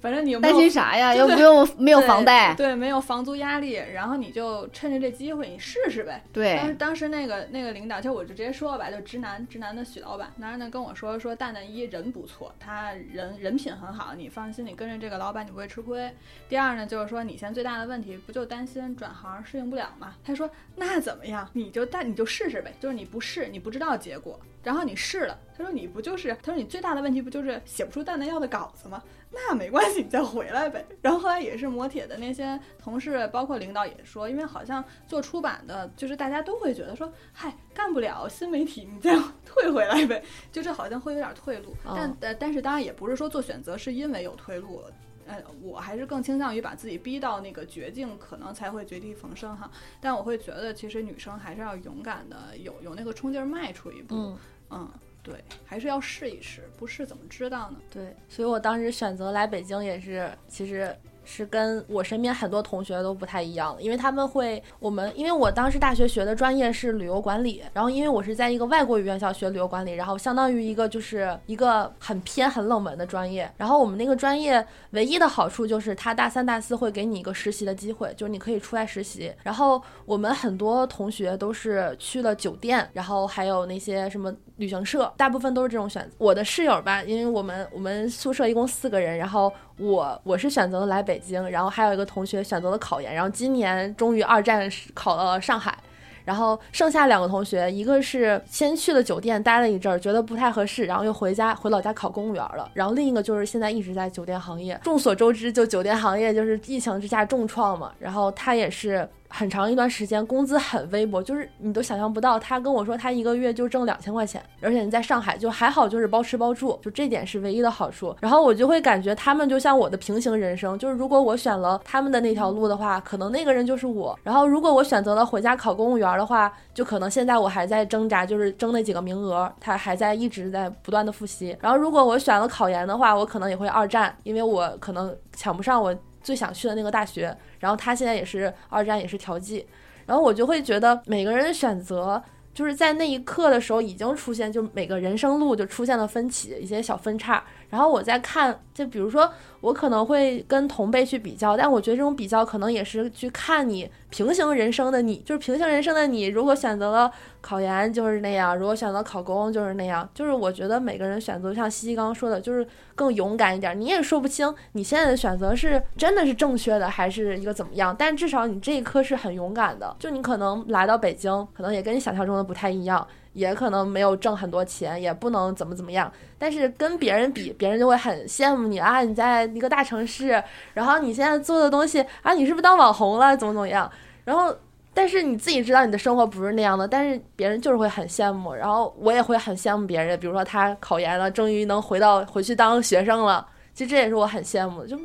[SPEAKER 3] 反正你有
[SPEAKER 2] 担心啥呀？又不用没有房贷，
[SPEAKER 3] 对，没有房租压力，然后你就趁着这机会，你试试呗。
[SPEAKER 2] 对，
[SPEAKER 3] 当时当时那个那个领导，就我就直接说了吧，就直男直男的许老板，当时呢跟我说说蛋蛋一人不错，他人人品很好，你放心，你跟着这个老板你不会吃亏。第二呢就是说你现在最大的问题不就担心转行适应不了吗？他说那怎么样？你就但你就试试呗，就是你不试你不知道结果。然后你试了，他说你不就是，他说你最大的问题不就是写不出蛋蛋要的稿子吗？那没关系，你再回来呗。然后后来也是磨铁的那些同事，包括领导也说，因为好像做出版的，就是大家都会觉得说，嗨，干不了新媒体，你再退回来呗，就这好像会有点退路。但呃，但是当然也不是说做选择是因为有退路。呃，我还是更倾向于把自己逼到那个绝境，可能才会绝地逢生哈。但我会觉得，其实女生还是要勇敢的，有有那个冲劲儿迈出一步。嗯，对，还是要试一试，不试怎么知道呢？
[SPEAKER 1] 对，所以我当时选择来北京也是，其实。是跟我身边很多同学都不太一样，因为他们会我们，因为我当时大学学的专业是旅游管理，然后因为我是在一个外国语院校学旅游管理，然后相当于一个就是一个很偏很冷门的专业，然后我们那个专业唯一的好处就是他大三大四会给你一个实习的机会，就是你可以出来实习，然后我们很多同学都是去了酒店，然后还有那些什么旅行社，大部分都是这种选择。我的室友吧，因为我们我们宿舍一共四个人，然后。我我是选择了来北京，然后还有一个同学选择了考研，然后今年终于二战考到了上海，然后剩下两个同学，一个是先去了酒店待了一阵儿，觉得不太合适，然后又回家回老家考公务员了。然后另一个就是现在一直在酒店行业。众所周知，就酒店行业就是疫情之下重创嘛。然后他也是。很长一段时间，工资很微薄，就是你都想象不到。他跟我说，他一个月就挣两千块钱，而且你在上海就还好，就是包吃包住，就这点是唯一的好处。然后我就会感觉他们就像我的平行人生，就是如果我选了他们的那条路的话，可能那个人就是我。然后如果我选择了回家考公务员的话，就可能现在我还在挣扎，就是争那几个名额，他还在一直在不断的复习。然后如果我选了考研的话，我可能也会二战，因为我可能抢不上我最想去的那个大学。然后他现在也是二战，也是调剂。然后我就会觉得每个人的选择，就是在那一刻的时候已经出现，就每个人生路就出现了分歧，一些小分叉。然后我在看，就比如说。我可能会跟同辈去比较，但我觉得这种比较可能也是去看你平行人生的你，就是平行人生的你。如果选择了考研，就是那样；如果选择考公，就是那样。就是我觉得每个人选择，像西西刚刚说的，就是更勇敢一点。你也说不清你现在的选择是真的是正确的，还是一个怎么样。但至少你这一刻是很勇敢的。就你可能来到北京，可能也跟你想象中的不太一样。也可能没有挣很多钱，也不能怎么怎么样，但是跟别人比，别人就会很羡慕你啊！你在一个大城市，然后你现在做的东西啊，你是不是当网红了？怎么怎么样？然后，但是你自己知道你的生活不是那样的，但是别人就是会很羡慕，然后我也会很羡慕别人。比如说他考研了，终于能回到回去当学生了，其实这也是我很羡慕的。就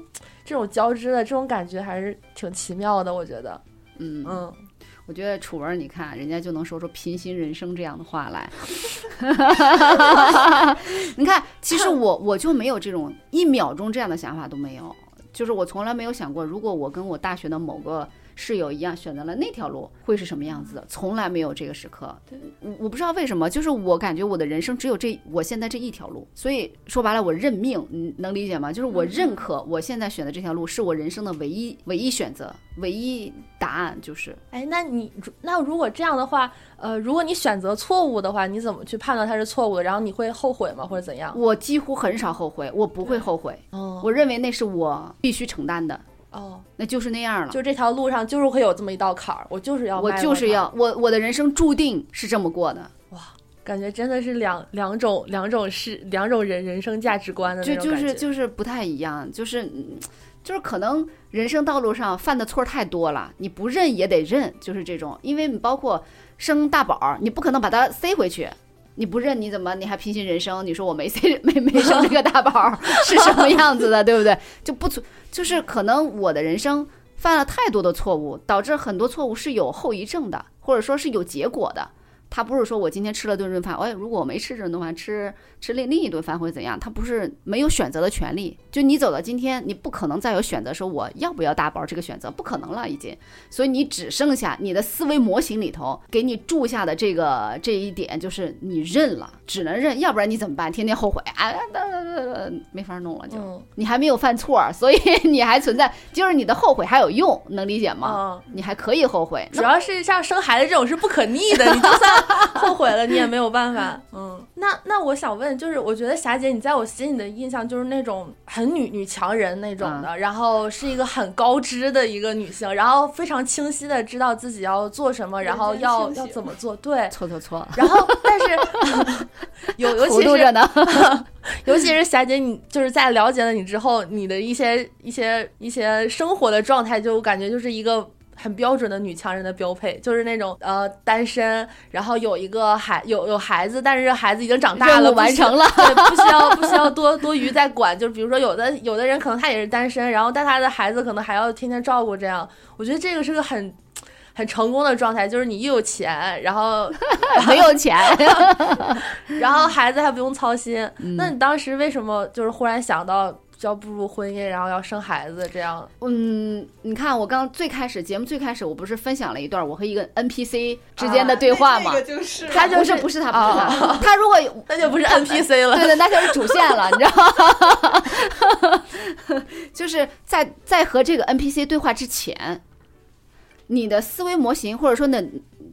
[SPEAKER 1] 这种交织的这种感觉还是挺奇妙的，我觉得。
[SPEAKER 2] 嗯
[SPEAKER 1] 嗯。
[SPEAKER 2] 我觉得楚文，你看人家就能说出“平行人生”这样的话来。你看，其实我我就没有这种一秒钟这样的想法都没有，就是我从来没有想过，如果我跟我大学的某个。室友一样选择了那条路，会是什么样子的？从来没有这个时刻。我我不知道为什么，就是我感觉我的人生只有这我现在这一条路。所以说白了，我认命，你能理解吗？就是我认可我现在选的这条路是我人生的唯一唯一选择，唯一答案就是。
[SPEAKER 1] 哎，那你那如果这样的话，呃，如果你选择错误的话，你怎么去判断它是错误的？然后你会后悔吗？或者怎样？
[SPEAKER 2] 我几乎很少后悔，我不会后悔。
[SPEAKER 1] 哦，
[SPEAKER 2] 我认为那是我必须承担的。
[SPEAKER 1] 哦，
[SPEAKER 2] 那就是那样了。
[SPEAKER 1] 就这条路上，就是会有这么一道坎儿，我就是要，
[SPEAKER 2] 我就是要，我我的人生注定是这么过的。
[SPEAKER 1] 哇，感觉真的是两两种两种是两种人人生价值观的
[SPEAKER 2] 就就是就是不太一样，就是就是可能人生道路上犯的错太多了，你不认也得认，就是这种。因为你包括生大宝，你不可能把它塞回去。你不认你怎么你还平行人生？你说我没生没没生这个大宝 是什么样子的，对不对？就不存就是可能我的人生犯了太多的错误，导致很多错误是有后遗症的，或者说是有结果的。他不是说我今天吃了顿顿饭，哎，如果我没吃这顿饭，吃吃另另一顿饭会怎样？他不是没有选择的权利。就你走到今天，你不可能再有选择，说我要不要大包这个选择不可能了，已经。所以你只剩下你的思维模型里头给你注下的这个这一点，就是你认了，只能认，要不然你怎么办？天天后悔啊，没法弄了，就你还没有犯错，所以你还存在，就是你的后悔还有用，能理解吗？你还可以后悔，
[SPEAKER 1] 主要是像生孩子这种是不可逆的，你就算。后悔了，你也没有办法。嗯，那那我想问，就是我觉得霞姐，你在我心里的印象就是那种很女女强人那种的，然后是一个很高知的一个女性，然后非常清晰的知道自己要做什么，然后要要怎么做。对，
[SPEAKER 2] 错错错。
[SPEAKER 1] 然后，但是 有尤其是 尤其是霞姐，你就是在了解了你之后，你的一些一些一些生活的状态，就感觉就是一个。很标准的女强人的标配，就是那种呃单身，然后有一个孩有有孩子，但是孩子已经长大了，
[SPEAKER 2] 完成了，
[SPEAKER 1] 对，不需要不需要多多余再管。就比如说有的有的人可能他也是单身，然后但他的孩子可能还要天天照顾，这样我觉得这个是个很很成功的状态，就是你又有钱，然后
[SPEAKER 2] 很有钱，
[SPEAKER 1] 然后孩子还不用操心。那你当时为什么就是忽然想到？要步入婚姻，然后要生孩子，这样。
[SPEAKER 2] 嗯，你看，我刚最开始节目最开始，我不是分享了一段我和一个 NPC 之间的对话吗？他就是不是他，不是他，他如果
[SPEAKER 1] 那就不是 NPC 了，
[SPEAKER 2] 对对，那就是主线了，你知道吗？就是在在和这个 NPC 对话之前，你的思维模型，或者说呢，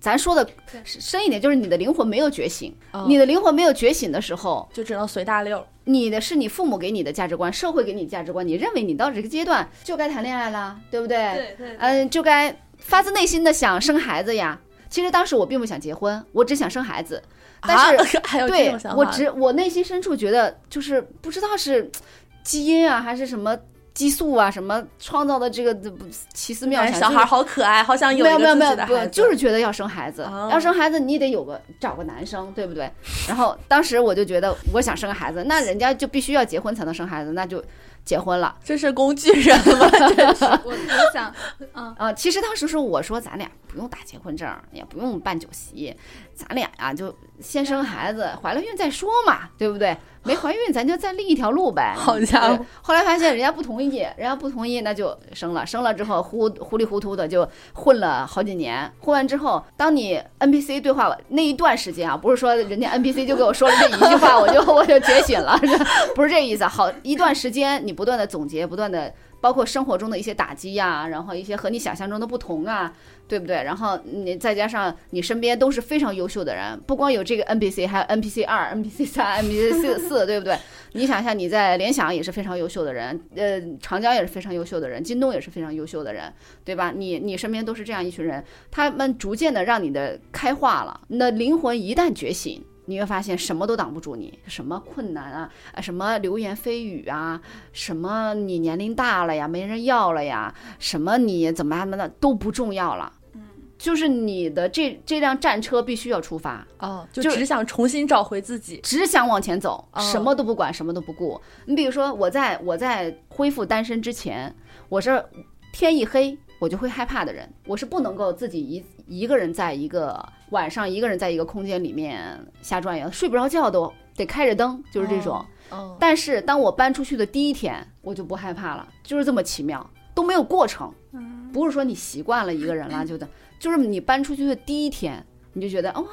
[SPEAKER 2] 咱说的深一点，就是你的灵魂没有觉醒。你的灵魂没有觉醒的时候，
[SPEAKER 1] 就只能随大溜。
[SPEAKER 2] 你的是你父母给你的价值观，社会给你价值观，你认为你到这个阶段就该谈恋爱了，对不对？
[SPEAKER 3] 对对。
[SPEAKER 2] 嗯，就该发自内心的想生孩子呀。其实当时我并不想结婚，我只想生孩子。但
[SPEAKER 1] 是 还有这
[SPEAKER 2] 对我只我内心深处觉得，就是不知道是基因啊，还是什么激素啊，什么创造的这个奇思妙想，
[SPEAKER 1] 小孩好可爱，好想有
[SPEAKER 2] 没有没有没有，
[SPEAKER 1] 一个自己的，
[SPEAKER 2] 就是觉得要生孩子，
[SPEAKER 1] 哦
[SPEAKER 2] 要生孩子你得有个找个男生，对不对？然后当时我就觉得我想生个孩子，那人家就必须要结婚才能生孩子，那就结婚了。
[SPEAKER 1] 这是工具人吗？这是
[SPEAKER 3] 我我想，嗯
[SPEAKER 2] 啊、其实当时是我说咱俩不用打结婚证，也不用办酒席，咱俩呀就先生孩子，怀了孕再说嘛，对不对？没怀孕咱就再另一条路呗。
[SPEAKER 1] 好家伙！
[SPEAKER 2] 后来发现人家不同意，人家不同意，那就生了。生了之后糊糊里糊涂的就混了好几年。混完之后，当你 NPC 对话那一段时间啊，不是说人家 NPC 就给我说了这一句话，我就我就觉醒了，不是这意思。好一段时间，你不断的总结，不断的。包括生活中的一些打击呀、然后一些和你想象中的不同啊，对不对？然后你再加上你身边都是非常优秀的人，不光有这个 NPC，还有 NPC 二、NPC 三、NPC 四，对不对？你想想，你在联想也是非常优秀的人，呃，长江也是非常优秀的人，京东也是非常优秀的人，对吧？你你身边都是这样一群人，他们逐渐的让你的开化了，你的灵魂一旦觉醒。你会发现什么都挡不住你，什么困难啊，啊，什么流言蜚语啊，什么你年龄大了呀，没人要了呀，什么你怎么样的都不重要了。
[SPEAKER 3] 嗯，
[SPEAKER 2] 就是你的这这辆战车必须要出发，
[SPEAKER 1] 哦，就
[SPEAKER 2] 就
[SPEAKER 1] 只想重新找回自己。
[SPEAKER 2] 只想往前走，
[SPEAKER 1] 哦
[SPEAKER 2] 什么都不管，什么都不顾。你比如说，我在我在恢复单身之前，我是天一黑我就会害怕的人，我是不能够自己一一个人在一个晚上一个人在一个空间里面瞎转悠，睡不着觉都得开着灯，就是这种。
[SPEAKER 1] 嗯，
[SPEAKER 2] 但是当我搬出去的第一天，我就不害怕了，就是这么奇妙，都没有过程，
[SPEAKER 3] 嗯
[SPEAKER 2] 不是说你习惯了一个人了就的，就是你搬出去的第一天，你就觉得哇。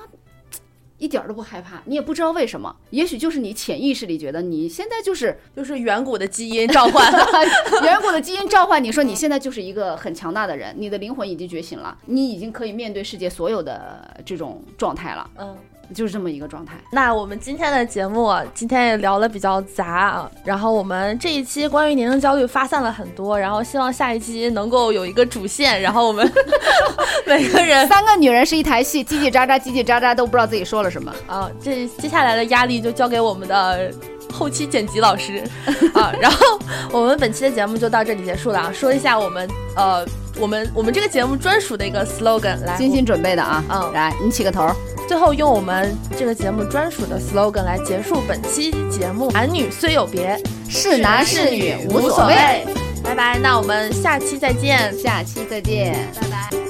[SPEAKER 2] 一点儿都不害怕，你也不知道为什么，也许就是你潜意识里觉得你现在就是
[SPEAKER 1] 就是远古的基因召唤。
[SPEAKER 2] 远古的基因召唤你，说你现在就是一个很强大的人，你的灵魂已经觉醒了，你已经可以面对世界所有的这种状态了，
[SPEAKER 1] 嗯，
[SPEAKER 2] 就是这么一个状态。
[SPEAKER 1] 那我们今天的节目啊今天也聊的比较杂啊，然后我们这一期关于年龄焦虑发散了很多，然后希望下一期能够有一个主线，然后我们 每个人
[SPEAKER 2] 三个女人是一台戏，叽叽喳喳，叽叽喳喳，都不知道自己说了什么。
[SPEAKER 1] 啊，这接下来的压力就交给我们的后期剪辑老师啊。然后我们本期的节目就到这里结束了啊。说一下我们呃，我们我们这个节目专属的一个 slogan，来，
[SPEAKER 2] 精心准备的啊，
[SPEAKER 1] 嗯
[SPEAKER 2] 来，你起个头。
[SPEAKER 1] 最后用我们这个节目专属的 slogan 来结束本期节目。男女虽有别，
[SPEAKER 2] 是男是女无
[SPEAKER 1] 无
[SPEAKER 2] 所谓。
[SPEAKER 1] 拜拜，那我们下期再见。
[SPEAKER 2] 下期再见。
[SPEAKER 3] 拜拜。